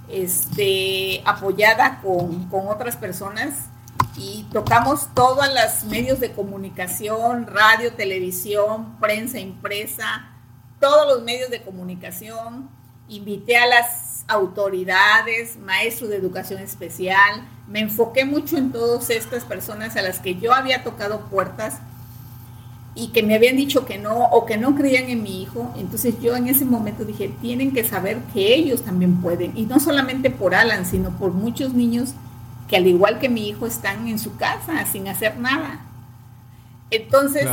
este, apoyada con, con otras personas y tocamos todos los medios de comunicación, radio, televisión, prensa impresa, todos los medios de comunicación. Invité a las autoridades, maestros de educación especial. Me enfoqué mucho en todas estas personas a las que yo había tocado puertas y que me habían dicho que no o que no creían en mi hijo. Entonces yo en ese momento dije, tienen que saber que ellos también pueden. Y no solamente por Alan, sino por muchos niños que al igual que mi hijo están en su casa sin hacer nada. Entonces,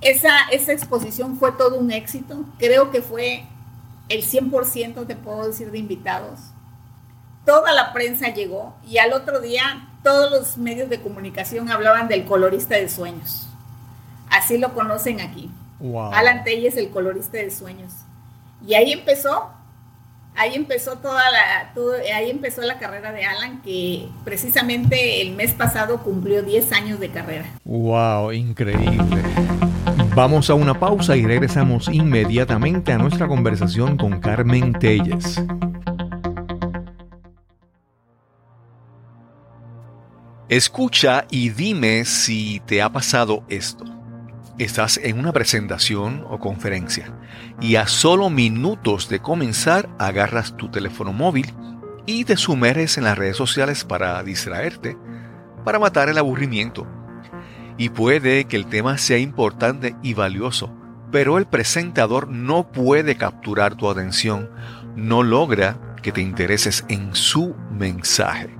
Esa, esa exposición fue todo un éxito. Creo que fue el 100% te puedo decir de invitados. Toda la prensa llegó y al otro día todos los medios de comunicación hablaban del colorista de sueños. Así lo conocen aquí. Alan Telles, el colorista de sueños. Y ahí empezó, ahí empezó toda la, ahí empezó la carrera de Alan, que precisamente el mes pasado cumplió 10 años de carrera. Wow, increíble. Vamos a una pausa y regresamos inmediatamente a nuestra conversación con Carmen Telles. Escucha y dime si te ha pasado esto. Estás en una presentación o conferencia y a solo minutos de comenzar agarras tu teléfono móvil y te sumerges en las redes sociales para distraerte, para matar el aburrimiento. Y puede que el tema sea importante y valioso, pero el presentador no puede capturar tu atención, no logra que te intereses en su mensaje.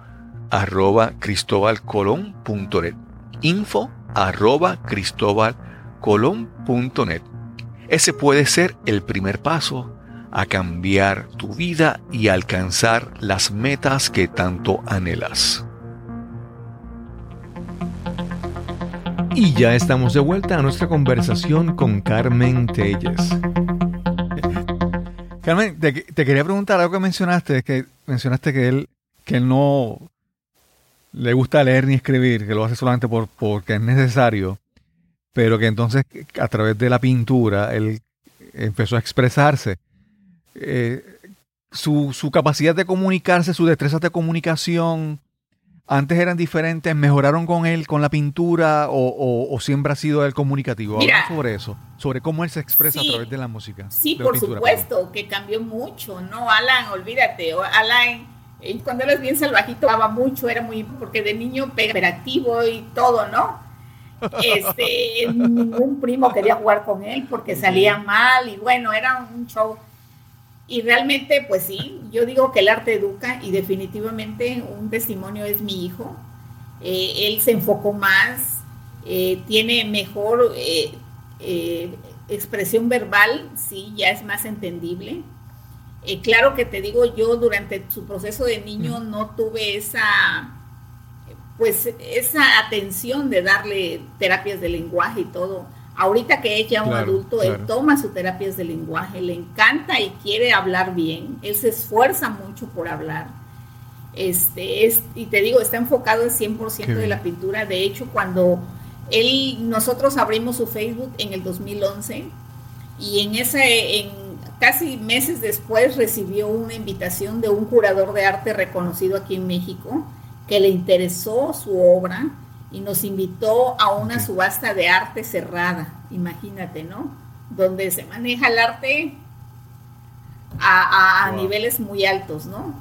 arroba cristobalcolón.net. Info arroba cristobalcolón.net. Ese puede ser el primer paso a cambiar tu vida y alcanzar las metas que tanto anhelas. Y ya estamos de vuelta a nuestra conversación con Carmen Telles. Carmen, te, quería preguntar algo que mencionaste, que mencionaste que él, que él no, le gusta leer ni escribir, que lo hace solamente por, porque es necesario, pero que entonces a través de la pintura él empezó a expresarse. Eh, su, su, capacidad de comunicarse, sus destrezas de comunicación, antes eran diferentes, mejoraron con él, con la pintura, o, siempre ha sido el comunicativo. Mira, sobre eso, sobre cómo él se expresa a través de la música. Sí, por supuesto, que cambió mucho, ¿no? Alan, olvídate, Alan cuando eras bien salvajito, amaba mucho, era muy, porque de niño operativo y todo, ¿no? Este, ningún primo quería jugar con él porque salía mal y bueno, era un show. Y realmente, pues sí, yo digo que el arte educa y definitivamente un testimonio es mi hijo. Eh, él se enfocó más, eh, tiene mejor eh, expresión verbal, sí, ya es más entendible. Eh, claro que te digo, yo durante su proceso de niño no tuve esa, pues, esa atención de darle terapias de lenguaje y todo. Ahorita que es ya un adulto, él toma sus terapias de lenguaje, le encanta y quiere hablar bien, él se esfuerza mucho por hablar. Este, es, y te digo, está enfocado el 100% de la pintura. De hecho, cuando él, nosotros abrimos su Facebook en el 2011 y en ese, en casi meses después recibió una invitación de un curador de arte reconocido aquí en México que le interesó su obra y nos invitó a una subasta de arte cerrada, imagínate, ¿no? Donde se maneja el arte a, niveles muy altos, ¿no?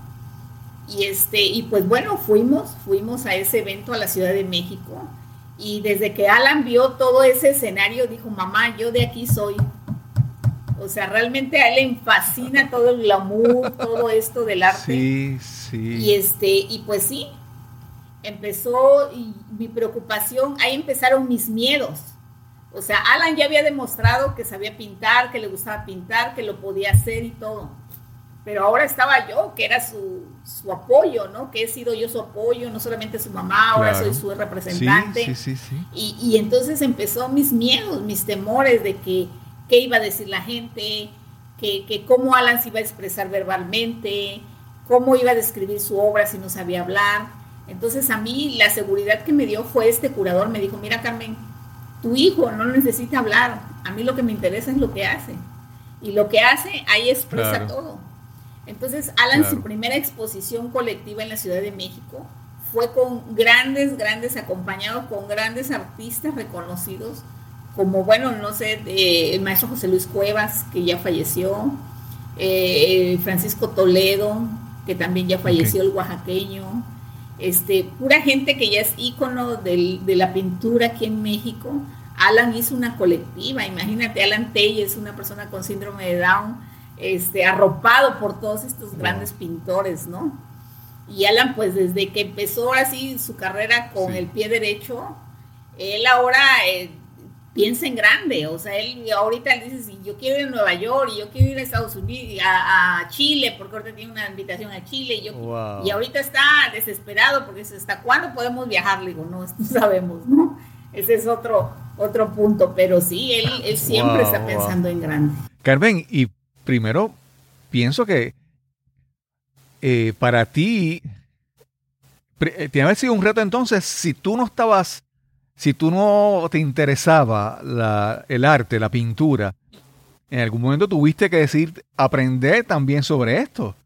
Y este, y pues bueno, fuimos, fuimos a ese evento a la Ciudad de México. Y desde que Alan vio todo ese escenario, dijo, mamá, yo de aquí soy. O sea, realmente a él le fascina todo el glamour, todo esto del arte. Sí, sí. Y este, y pues sí, empezó y mi preocupación, ahí empezaron mis miedos. O sea, Alan ya había demostrado que sabía pintar, que le gustaba pintar, que lo podía hacer y todo. Pero ahora estaba yo, que era su, su apoyo, ¿no? Que he sido yo su apoyo, no solamente su mamá, ahora soy su representante. Sí, sí, sí, y, y, entonces empezó mis miedos, mis temores de que qué iba a decir la gente, que, que cómo Alan se iba a expresar verbalmente, cómo iba a describir su obra si no sabía hablar. Entonces a mí la seguridad que me dio fue este curador, me dijo, mira Carmen, tu hijo no necesita hablar, a mí lo que me interesa es lo que hace. Y lo que hace, ahí expresa todo. Entonces, Alan, su primera exposición colectiva en la Ciudad de México fue con grandes, grandes, acompañados con grandes artistas reconocidos, como, bueno, no sé, el maestro José Luis Cuevas, que ya falleció, eh, Francisco Toledo, que también ya falleció, el oaxaqueño, este, pura gente que ya es ícono de la pintura aquí en México. Alan hizo una colectiva, imagínate, Alan Telles, una persona con síndrome de Down, este, arropado por todos estos grandes pintores, ¿no? Y Alan, pues desde que empezó así su carrera con el pie derecho, él ahora eh, piensa en grande, o sea, él ahorita dice, si yo quiero ir a Nueva York y yo quiero ir a Estados Unidos, a, a Chile, porque ahorita tiene una invitación a Chile, y, yo, y ahorita está desesperado porque dice, ¿hasta cuándo podemos viajar? Le digo, no, no sabemos, ¿no? Ese es otro, otro punto, pero sí, él, él siempre está pensando en grande. Carmen, y primero pienso que eh, para ti, eh, tiene que haber sido un reto entonces, si tú no estabas si tú no te interesaba el arte, la pintura, en algún momento tuviste que decir, aprender también sobre esto,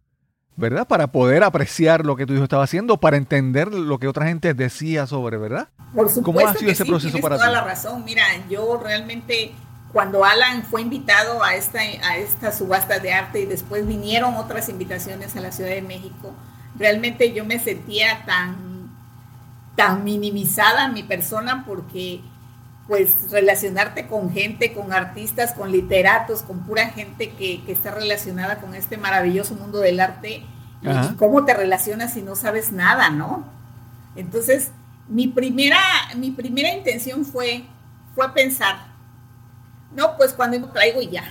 ¿verdad? Para poder apreciar lo que tu hijo estaba haciendo, para entender lo que otra gente decía sobre, ¿verdad? Por supuesto ¿Cómo ha sido ese proceso para toda la razón. Mira, yo realmente cuando Alan fue invitado a esta, a esta subasta de arte y después vinieron otras invitaciones a la Ciudad de México, realmente yo me sentía tan tan minimizada mi persona porque pues relacionarte con gente, con artistas, con literatos, con pura gente que, está relacionada con este maravilloso mundo del arte, y cómo te relacionas si no sabes nada, ¿no? Entonces, mi primera, mi primera intención fue, fue pensar, no, pues cuando yo traigo y ya,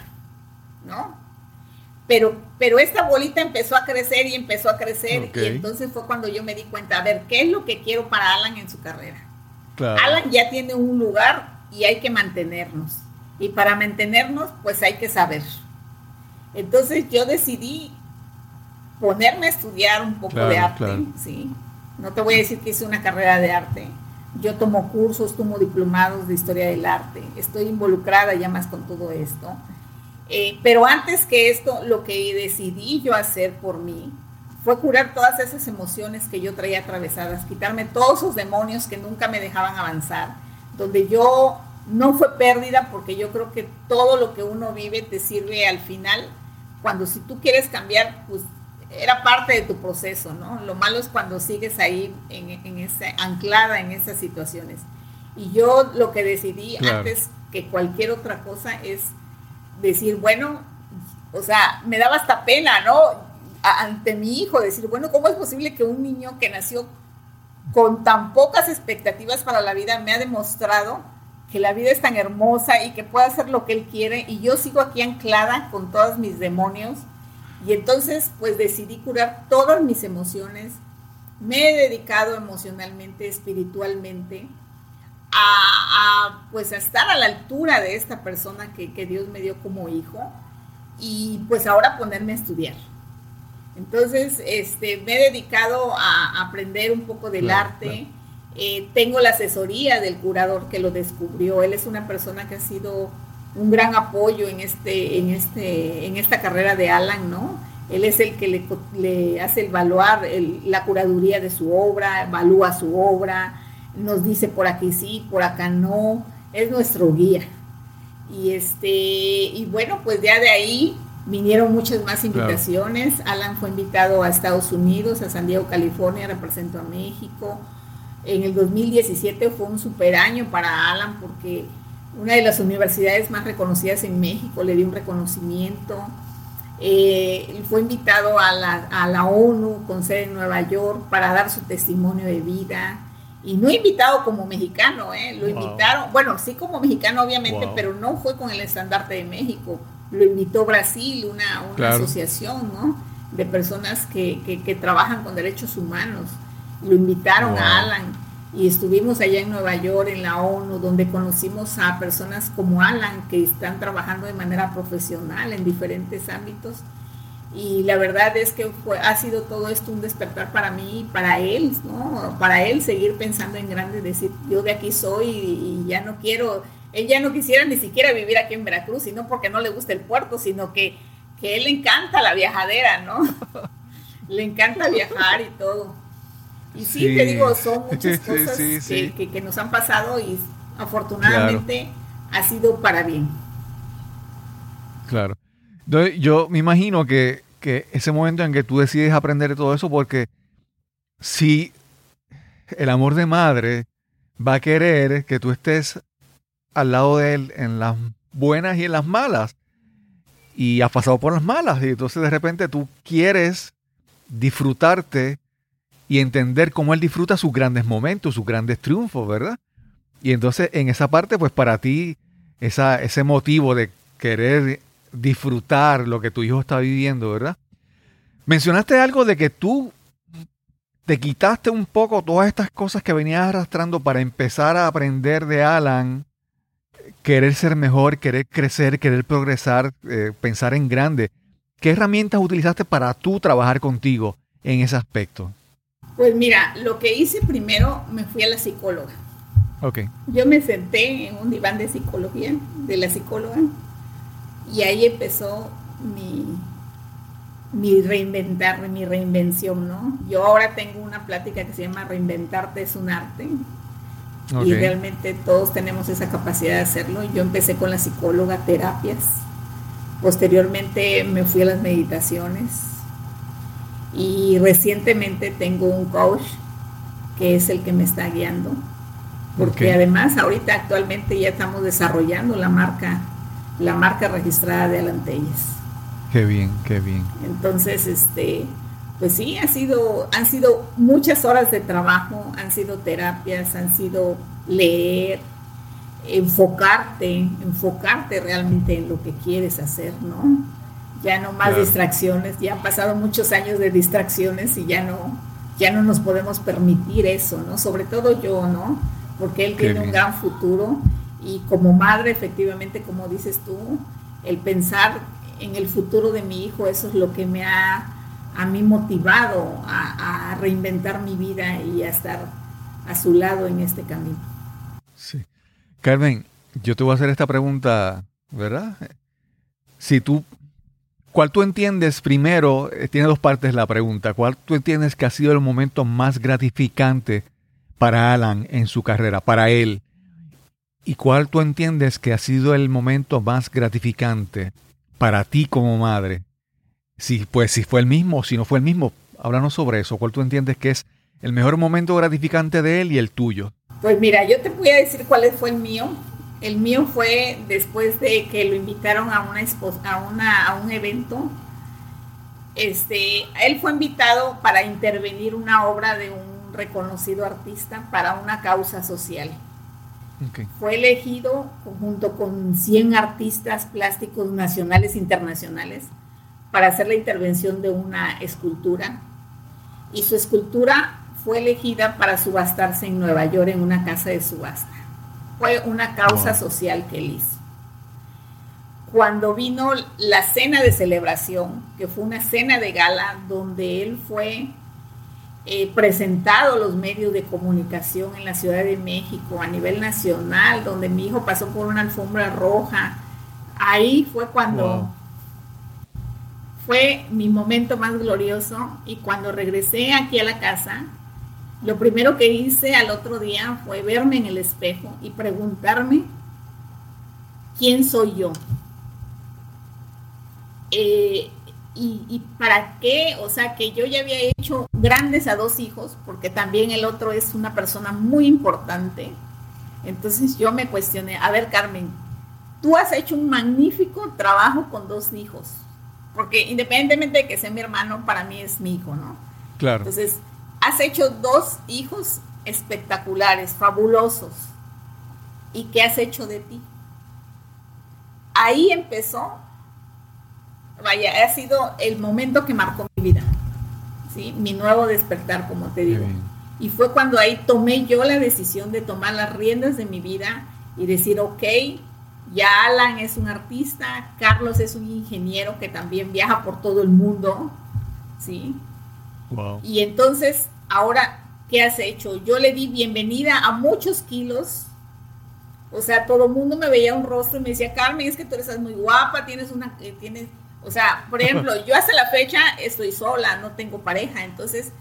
¿no? Pero, pero esta bolita empezó a crecer y empezó a crecer y entonces fue cuando yo me di cuenta, a ver, ¿qué es lo que quiero para Alan en su carrera? Alan ya tiene un lugar y hay que mantenernos. Y para mantenernos, pues hay que saber. Entonces yo decidí ponerme a estudiar un poco de arte, ¿sí? No te voy a decir que hice una carrera de arte. Yo tomo cursos, tomo diplomados de historia del arte. Estoy involucrada ya más con todo esto. Eh, pero antes que esto, lo que decidí yo hacer por mí fue curar todas esas emociones que yo traía atravesadas, quitarme todos esos demonios que nunca me dejaban avanzar, donde yo no fue pérdida porque yo creo que todo lo que uno vive te sirve al final, cuando si tú quieres cambiar, pues era parte de tu proceso, ¿no? Lo malo es cuando sigues ahí en, en anclada en esas situaciones. Y yo lo que decidí antes que cualquier otra cosa es decir, bueno, o sea, me daba hasta pena, ¿no? ante mi hijo, decir, bueno, ¿cómo es posible que un niño que nació con tan pocas expectativas para la vida me ha demostrado que la vida es tan hermosa y que puede hacer lo que él quiere y yo sigo aquí anclada con todos mis demonios? Y entonces, pues decidí curar todas mis emociones, me he dedicado emocionalmente, espiritualmente, a, pues a estar a la altura de esta persona que, Dios me dio como hijo y pues ahora ponerme a estudiar. Entonces, este, me he dedicado a, aprender un poco del arte. Eh, tengo la asesoría del curador que lo descubrió. Él es una persona que ha sido un gran apoyo en, este, en, este, en esta carrera de Alan, ¿no? Él es el que le, le hace evaluar la curaduría de su obra, evalúa su obra, nos dice por aquí sí, por acá no, es nuestro guía. Y este, y bueno, pues ya de ahí vinieron muchas más invitaciones. Alan fue invitado a Estados Unidos, a San Diego, California, representó a México. En el 2017 fue un super año para Alan porque una de las universidades más reconocidas en México, le dio un reconocimiento. Eh, fue invitado a la, a la, ONU con sede en Nueva York para dar su testimonio de vida. Y no invitado como mexicano, ¿eh? lo invitaron, bueno, sí como mexicano obviamente, pero no fue con el estandarte de México. Lo invitó Brasil, una, una asociación ¿no? de personas que, que, que, trabajan con derechos humanos. Lo invitaron a Alan y estuvimos allá en Nueva York, en la ONU, donde conocimos a personas como Alan, que están trabajando de manera profesional en diferentes ámbitos. Y la verdad es que fue, ha sido todo esto un despertar para mí y para él, ¿no? Para él seguir pensando en grande, decir, yo de aquí soy y, ya no quiero, él ya no quisiera ni siquiera vivir aquí en Veracruz, y no porque no le guste el puerto, sino que, que él le encanta la viajadera, ¿no? le encanta viajar y todo. Y sí, te digo, son muchas cosas que, nos han pasado y afortunadamente ha sido para bien. Claro. Yo me imagino que, que ese momento en que tú decides aprender todo eso, porque si el amor de madre va a querer que tú estés al lado de él en las buenas y en las malas, y has pasado por las malas, y entonces de repente tú quieres disfrutarte y entender cómo él disfruta sus grandes momentos, sus grandes triunfos, ¿verdad? Y entonces en esa parte, pues para ti, esa, ese motivo de querer disfrutar lo que tu hijo está viviendo, ¿verdad? Mencionaste algo de que tú te quitaste un poco todas estas cosas que venías arrastrando para empezar a aprender de Alan, querer ser mejor, querer crecer, querer progresar, eh, pensar en grande. ¿Qué herramientas utilizaste para tú trabajar contigo en ese aspecto? Pues mira, lo que hice primero, me fui a la psicóloga. Ok. Yo me senté en un diván de psicología, de la psicóloga, y ahí empezó mi, mi reinventar, mi reinvención, ¿no? Yo ahora tengo una plática que se llama Reinventarte es un arte. Y realmente todos tenemos esa capacidad de hacerlo. Yo empecé con la psicóloga, terapias. Posteriormente me fui a las meditaciones y recientemente tengo un coach que es el que me está guiando. Porque además ahorita actualmente ya estamos desarrollando la marca, la marca registrada de Alantelles. Qué bien, qué bien. Entonces, este, pues sí, ha sido, han sido muchas horas de trabajo, han sido terapias, han sido leer, enfocarte, enfocarte realmente en lo que quieres hacer, ¿no? ya no más distracciones, ya han pasado muchos años de distracciones y ya no, ya no nos podemos permitir eso, ¿no? Sobre todo yo, ¿no? Porque él tiene un gran futuro y como madre, efectivamente, como dices tú, el pensar en el futuro de mi hijo, eso es lo que me ha a mí motivado a, a reinventar mi vida y a estar a su lado en este camino. Sí. Carmen, yo te voy a hacer esta pregunta, ¿verdad? Si tú ¿Cuál tú entiendes primero? Eh, tiene dos partes la pregunta. ¿Cuál tú entiendes que ha sido el momento más gratificante para Alan en su carrera, para él? ¿Y cuál tú entiendes que ha sido el momento más gratificante para ti como madre? Si, pues, si fue el mismo si no fue el mismo, háblanos sobre eso. ¿Cuál tú entiendes que es el mejor momento gratificante de él y el tuyo? Pues mira, yo te voy a decir cuál fue el mío. El mío fue después de que lo invitaron a a una a un evento. Este, él fue invitado para intervenir una obra de un reconocido artista para una causa social. Fue elegido junto con 100 artistas plásticos nacionales e internacionales para hacer la intervención de una escultura. Y su escultura fue elegida para subastarse en Nueva York en una casa de subasta fue una causa social que él hizo. Cuando vino la cena de celebración, que fue una cena de gala donde él fue eh, presentado los medios de comunicación en la Ciudad de México a nivel nacional, donde mi hijo pasó por una alfombra roja, ahí fue cuando fue mi momento más glorioso y cuando regresé aquí a la casa, lo primero que hice al otro día fue verme en el espejo y preguntarme quién soy yo. Eh, y, para qué, o sea, que yo ya había hecho grandes a dos hijos, porque también el otro es una persona muy importante. Entonces yo me cuestioné, a ver Carmen, tú has hecho un magnífico trabajo con dos hijos, porque independientemente de que sea mi hermano, para mí es mi hijo, ¿no? Claro. Entonces, has hecho dos hijos espectaculares, fabulosos. ¿Y qué has hecho de ti? Ahí empezó, vaya, ha sido el momento que marcó mi vida, ¿sí? Mi nuevo despertar, como te digo. Y fue cuando ahí tomé yo la decisión de tomar las riendas de mi vida y decir, ok, ya Alan es un artista, Carlos es un ingeniero que también viaja por todo el mundo, ¿sí? Y entonces, ahora, ¿qué has hecho? Yo le di bienvenida a muchos kilos. O sea, todo el mundo me veía un rostro y me decía, Carmen, es que tú eres muy guapa, tienes una, eh, tienes, o sea, por ejemplo, yo hasta la fecha estoy sola, no tengo pareja, entonces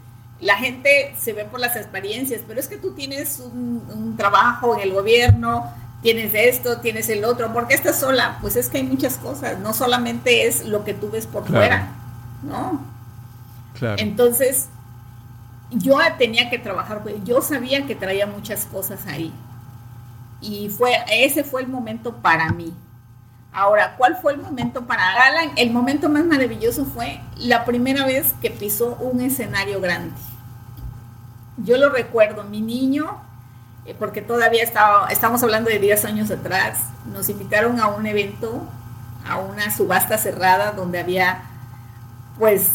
la gente se ve por las experiencias, pero es que tú tienes un, trabajo en el gobierno, tienes esto, tienes el otro, ¿por qué estás sola? Pues es que hay muchas cosas, no solamente es lo que tú ves por fuera, ¿no? Claro. Entonces, yo tenía que trabajar, yo sabía que traía muchas cosas ahí. Y fue, ese fue el momento para mí. Ahora, ¿cuál fue el momento para Alan? El momento más maravilloso fue la primera vez que pisó un escenario grande. Yo lo recuerdo, mi niño, eh, porque todavía estamos hablando de 10 años atrás, nos invitaron a un evento, a una subasta cerrada donde había pues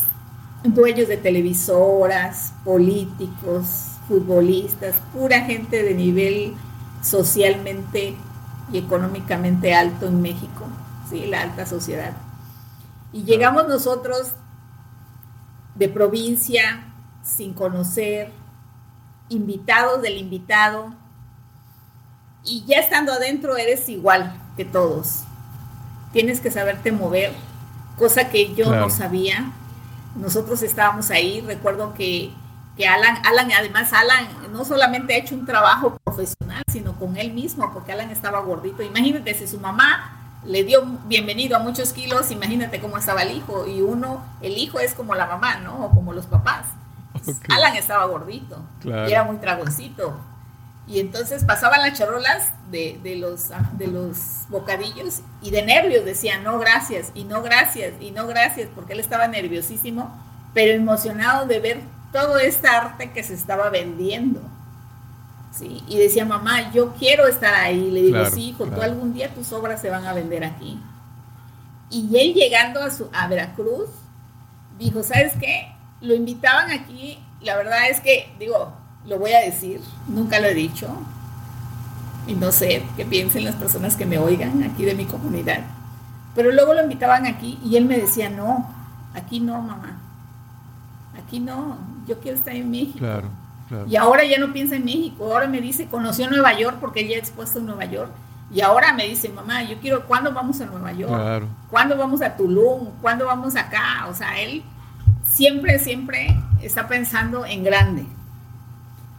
dueños de televisoras, políticos, futbolistas, pura gente de nivel socialmente y económicamente alto en México, ¿sí? la alta sociedad. Y llegamos nosotros de provincia, sin conocer, invitados del invitado, y ya estando adentro eres igual que todos. Tienes que saberte mover, cosa que yo no sabía nosotros estábamos ahí, recuerdo que, que Alan, Alan, además Alan no solamente ha hecho un trabajo profesional, sino con él mismo, porque Alan estaba gordito. Imagínate si su mamá le dio bienvenido a muchos kilos, imagínate cómo estaba el hijo. Y uno, el hijo es como la mamá, ¿no? O como los papás. Alan estaba gordito y era muy tragoncito. Y entonces pasaban las charolas de, de, los, de los bocadillos y de nervios decían, no gracias, y no gracias, y no gracias, porque él estaba nerviosísimo, pero emocionado de ver todo este arte que se estaba vendiendo. ¿sí? Y decía, mamá, yo quiero estar ahí. Le digo, sí, hijo, tú algún día tus obras se van a vender aquí. Y él llegando a, su, a Veracruz, dijo, ¿sabes qué? Lo invitaban aquí, la verdad es que, digo, lo voy a decir, nunca lo he dicho, y no sé qué piensen las personas que me oigan aquí de mi comunidad. Pero luego lo invitaban aquí y él me decía, no, aquí no, mamá, aquí no, yo quiero estar en México. Claro, Y ahora ya no piensa en México, ahora me dice, conoció Nueva York porque ya expuesto en Nueva York. Y ahora me dice, mamá, yo quiero, ¿cuándo vamos a Nueva York? Claro. ¿Cuándo vamos a Tulum? ¿Cuándo vamos acá? O sea, él siempre, siempre está pensando en grande.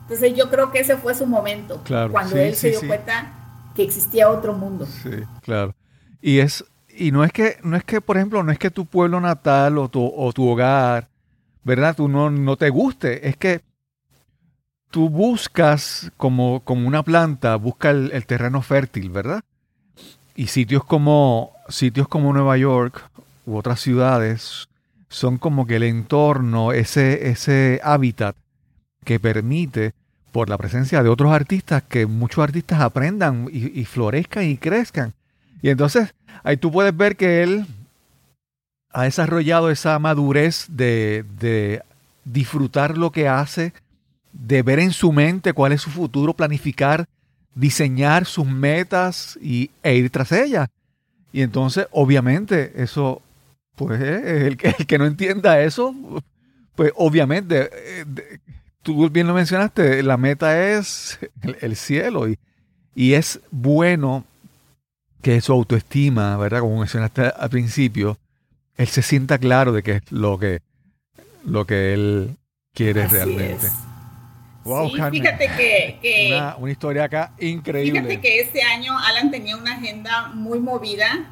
Entonces yo creo que ese fue su momento, cuando él se dio cuenta que existía otro mundo. Sí, claro. Y es y no es que no es que por ejemplo no es que tu pueblo natal o tu, o tu hogar, ¿verdad? Tú no, no te guste, es que tú buscas como, como una planta, busca el, terreno fértil, ¿verdad? Y sitios como sitios como Nueva York u otras ciudades son como que el entorno, ese, ese hábitat que permite, por la presencia de otros artistas, que muchos artistas aprendan y, florezcan y crezcan. Y entonces ahí tú puedes ver que él ha desarrollado esa madurez de, de disfrutar lo que hace, de ver en su mente cuál es su futuro, planificar, diseñar sus metas y, e ir tras ellas. Y entonces, obviamente, eso, pues el que, el que no entienda eso, pues obviamente eh, tú bien lo mencionaste, la meta es el, cielo y, y, es bueno que su autoestima, ¿verdad? Como mencionaste al principio, él se sienta claro de que es lo que, lo que él quiere realmente. Wow, fíjate que, una, una, historia acá increíble. Fíjate que este año Alan tenía una agenda muy movida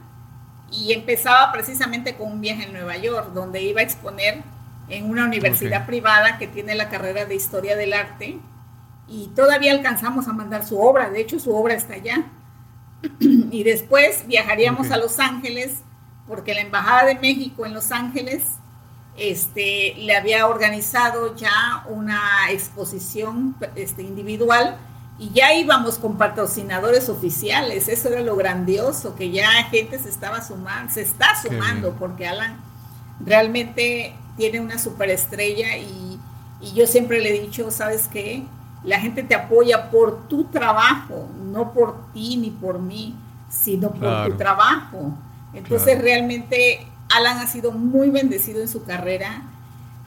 y empezaba precisamente con un viaje en Nueva York, donde iba a exponer en una universidad privada que tiene la carrera de Historia del Arte y todavía alcanzamos a mandar su obra, de hecho su obra está allá. y después viajaríamos a Los Ángeles, porque la Embajada de México en Los Ángeles este, le había organizado ya una exposición este, individual y ya íbamos con patrocinadores oficiales, eso era lo grandioso, que ya gente se estaba sumando, se está sumando, porque Alan realmente tiene una superestrella y, y yo siempre le he dicho, ¿sabes qué? La gente te apoya por tu trabajo, no por ti ni por mí, sino por tu trabajo. Entonces realmente Alan ha sido muy bendecido en su carrera.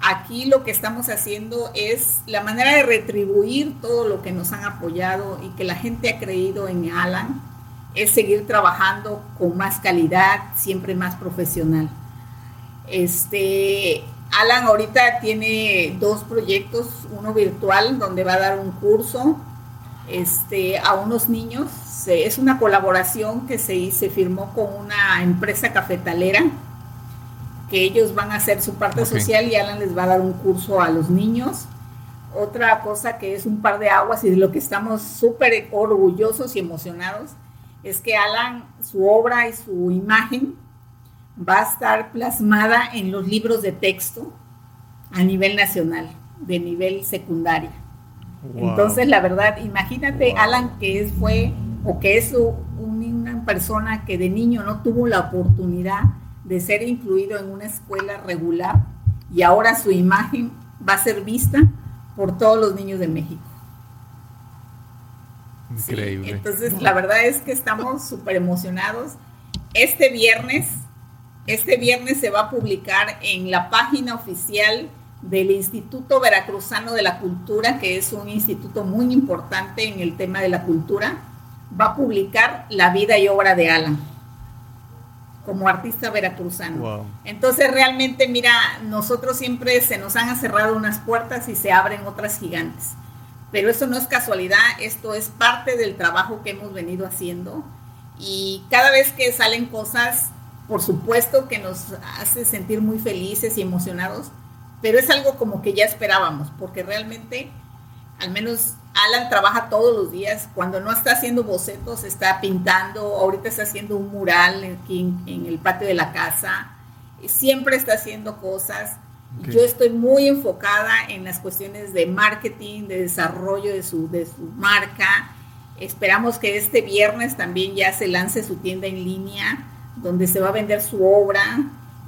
Aquí lo que estamos haciendo es la manera de retribuir todo lo que nos han apoyado y que la gente ha creído en Alan, es seguir trabajando con más calidad, siempre más profesional. Este, Alan ahorita tiene dos proyectos, uno virtual donde va a dar un curso este, a unos niños. es una colaboración que se, se firmó con una empresa cafetalera, que ellos van a hacer su parte social y Alan les va a dar un curso a los niños. Otra cosa que es un par de aguas y de lo que estamos súper orgullosos y emocionados es que Alan, su obra y su imagen va a estar plasmada en los libros de texto a nivel nacional, de nivel secundaria. Entonces, la verdad, imagínate, Alan, que es, fue o que es una persona que de niño no tuvo la oportunidad de ser incluido en una escuela regular y ahora su imagen va a ser vista por todos los niños de México. Increíble. entonces, la verdad es que estamos súper emocionados. Este viernes este viernes se va a publicar en la página oficial del Instituto Veracruzano de la Cultura, que es un instituto muy importante en el tema de la cultura, va a publicar la vida y obra de Alan como artista veracruzano. Entonces realmente, mira, nosotros siempre se nos han cerrado unas puertas y se abren otras gigantes. Pero eso no es casualidad, esto es parte del trabajo que hemos venido haciendo. Y cada vez que salen cosas por supuesto que nos hace sentir muy felices y emocionados, pero es algo como que ya esperábamos, porque realmente, al menos Alan trabaja todos los días, cuando no está haciendo bocetos, está pintando, ahorita está haciendo un mural aquí en, el patio de la casa, siempre está haciendo cosas. Yo estoy muy enfocada en las cuestiones de marketing, de desarrollo de su, de su marca. Esperamos que este viernes también ya se lance su tienda en línea donde se va a vender su obra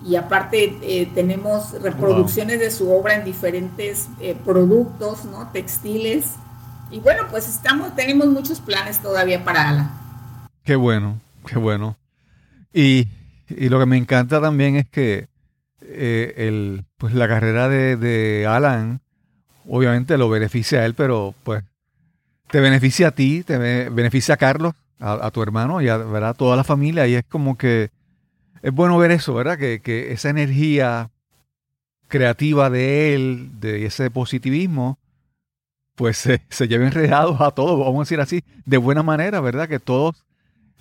y aparte eh, tenemos reproducciones de su obra en diferentes eh, productos, ¿no? Textiles. Y bueno, pues estamos, tenemos muchos planes todavía para Alan. Qué bueno, qué bueno. Y, lo que me encanta también es que eh, el, pues la carrera de, Alan obviamente lo beneficia a él, pero pues te beneficia a ti, te beneficia a Carlos a, tu hermano y a ¿verdad? toda la familia. Y es como que es bueno ver eso, ¿verdad? Que, que esa energía creativa de él, de ese positivismo, pues se, se lleve enredados a todos, vamos a decir así, de buena manera, ¿verdad? Que todos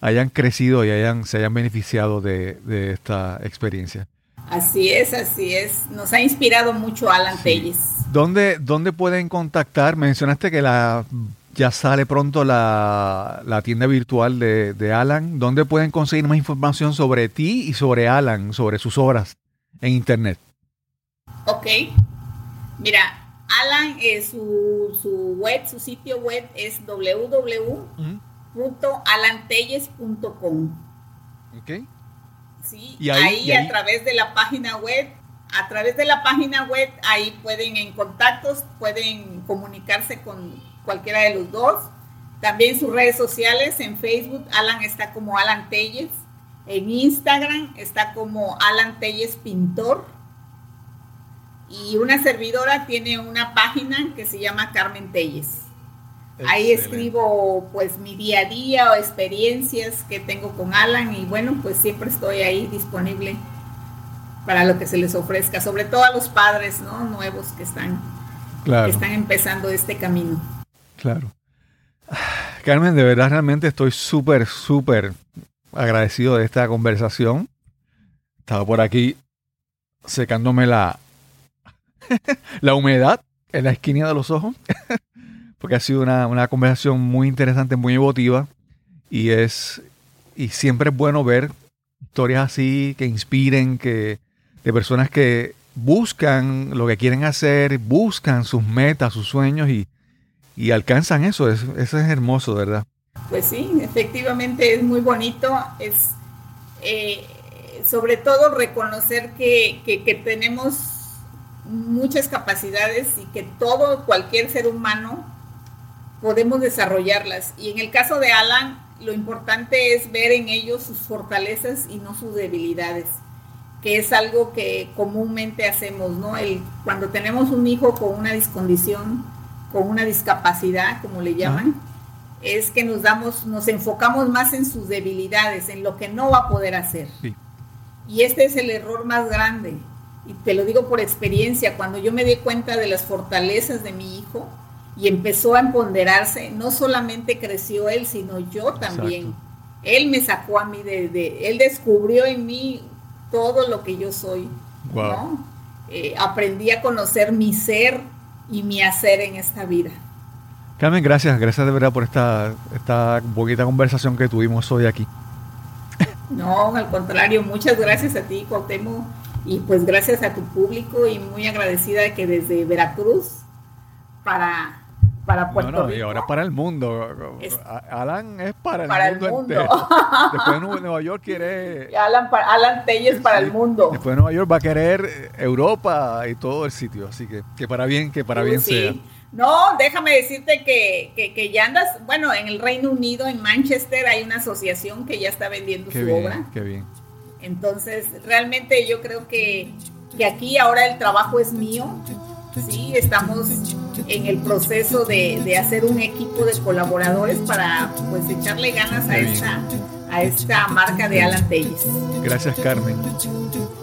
hayan crecido y hayan, se hayan beneficiado de, de esta experiencia. Así es, así es. Nos ha inspirado mucho Alan Telles. ¿Dónde, ¿Dónde pueden contactar? Mencionaste que la ya sale pronto la, tienda virtual de, Alan. ¿Dónde pueden conseguir más información sobre ti y sobre Alan, sobre sus obras en Internet? Ok. Mira, Alan, eh, su, su, web, su sitio web es www.alantelles.com. Ok. Sí, y ahí, a través de la página web a través de la página web, ahí pueden en contactos, pueden comunicarse con, cualquiera de los dos. También sus redes sociales, en Facebook, Alan está como Alan Telles. En Instagram está como Alan Telles Pintor. Y una servidora tiene una página que se llama Carmen Telles. Ahí escribo pues mi día a día o experiencias que tengo con Alan y bueno, pues siempre estoy ahí disponible para lo que se les ofrezca, sobre todo a los padres ¿no? nuevos que están, que están empezando este camino. Claro. Carmen, de verdad realmente estoy súper, súper agradecido de esta conversación. Estaba por aquí secándome la, la humedad en la esquina de los ojos. porque ha sido una, una conversación muy interesante, muy emotiva y es y siempre es bueno ver historias así que inspiren, que de personas que buscan lo que quieren hacer, buscan sus metas, sus sueños y, y alcanzan eso. Eso es hermoso, ¿verdad? Pues sí, efectivamente es muy bonito. Es eh, sobre todo reconocer que, que, tenemos muchas capacidades y que todo, cualquier ser humano, podemos desarrollarlas. Y en el caso de Alan, lo importante es ver en ellos sus fortalezas y no sus debilidades, que es algo que comúnmente hacemos, ¿no? El, cuando tenemos un hijo con una discondición, con una discapacidad, como le llaman, es que nos damos, nos enfocamos más en sus debilidades, en lo que no va a poder hacer. Y este es el error más grande. Y te lo digo por experiencia, cuando yo me di cuenta de las fortalezas de mi hijo y empezó a empoderarse, no solamente creció él, sino yo también. Él me sacó a mí de, él descubrió en mí todo lo que yo soy. Eh, aprendí a conocer mi ser y mi hacer en esta vida. Carmen, gracias, gracias de verdad por esta, esta poquita conversación que tuvimos hoy aquí. No, al contrario, muchas gracias a ti, Cuauhtémoc, y pues gracias a tu público y muy agradecida de que desde Veracruz para, para Puerto Rico. Y ahora para el mundo. Alan es para el mundo, entero. Después de Nueva York quiere... Alan, Alan Telles para el mundo. Después de Nueva York va a querer Europa y todo el sitio, así que que para bien, que para bien sea. No, déjame decirte que, que, ya andas, bueno, en el Reino Unido, en Manchester, hay una asociación que ya está vendiendo su obra. Qué bien. Entonces, realmente yo creo que, que aquí ahora el trabajo es mío. Sí, estamos en el proceso de, de hacer un equipo de colaboradores para pues echarle ganas a esta a esta marca de Alan Telles. Gracias, Carmen.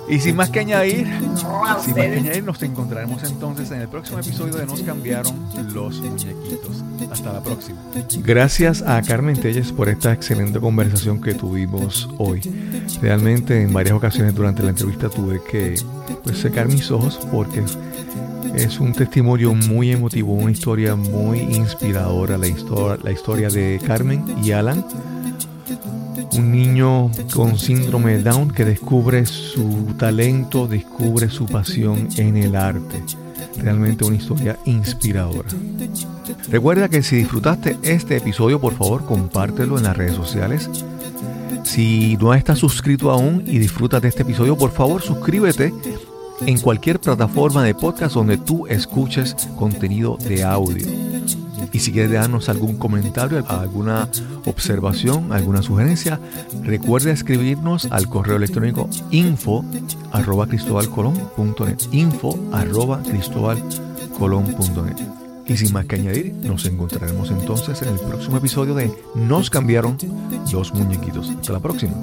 Y sin más que añadir, sin más que añadir, nos encontraremos entonces en el próximo episodio de Nos cambiaron los muñequitos. Hasta la próxima. Gracias a Carmen Telles por esta excelente conversación que tuvimos hoy. Realmente en varias ocasiones durante la entrevista tuve que pues, secar mis ojos porque es un testimonio muy emotivo, una historia muy inspiradora, la, historia, de Carmen y Alan un niño con síndrome de Down que descubre su talento, descubre su pasión en el arte. Realmente una historia inspiradora. Recuerda que si disfrutaste este episodio, por favor, compártelo en las redes sociales. Si no estás suscrito aún y disfrutas de este episodio, por favor, suscríbete en cualquier plataforma de podcast donde tú escuches contenido de audio. Y si quieres darnos algún comentario, alguna observación, alguna sugerencia, recuerde escribirnos al correo electrónico info arroba cristobalcolón.net info arroba cristobalcolón.net y sin más que añadir, nos encontraremos entonces en el próximo episodio de Nos cambiaron los muñequitos. Hasta la próxima.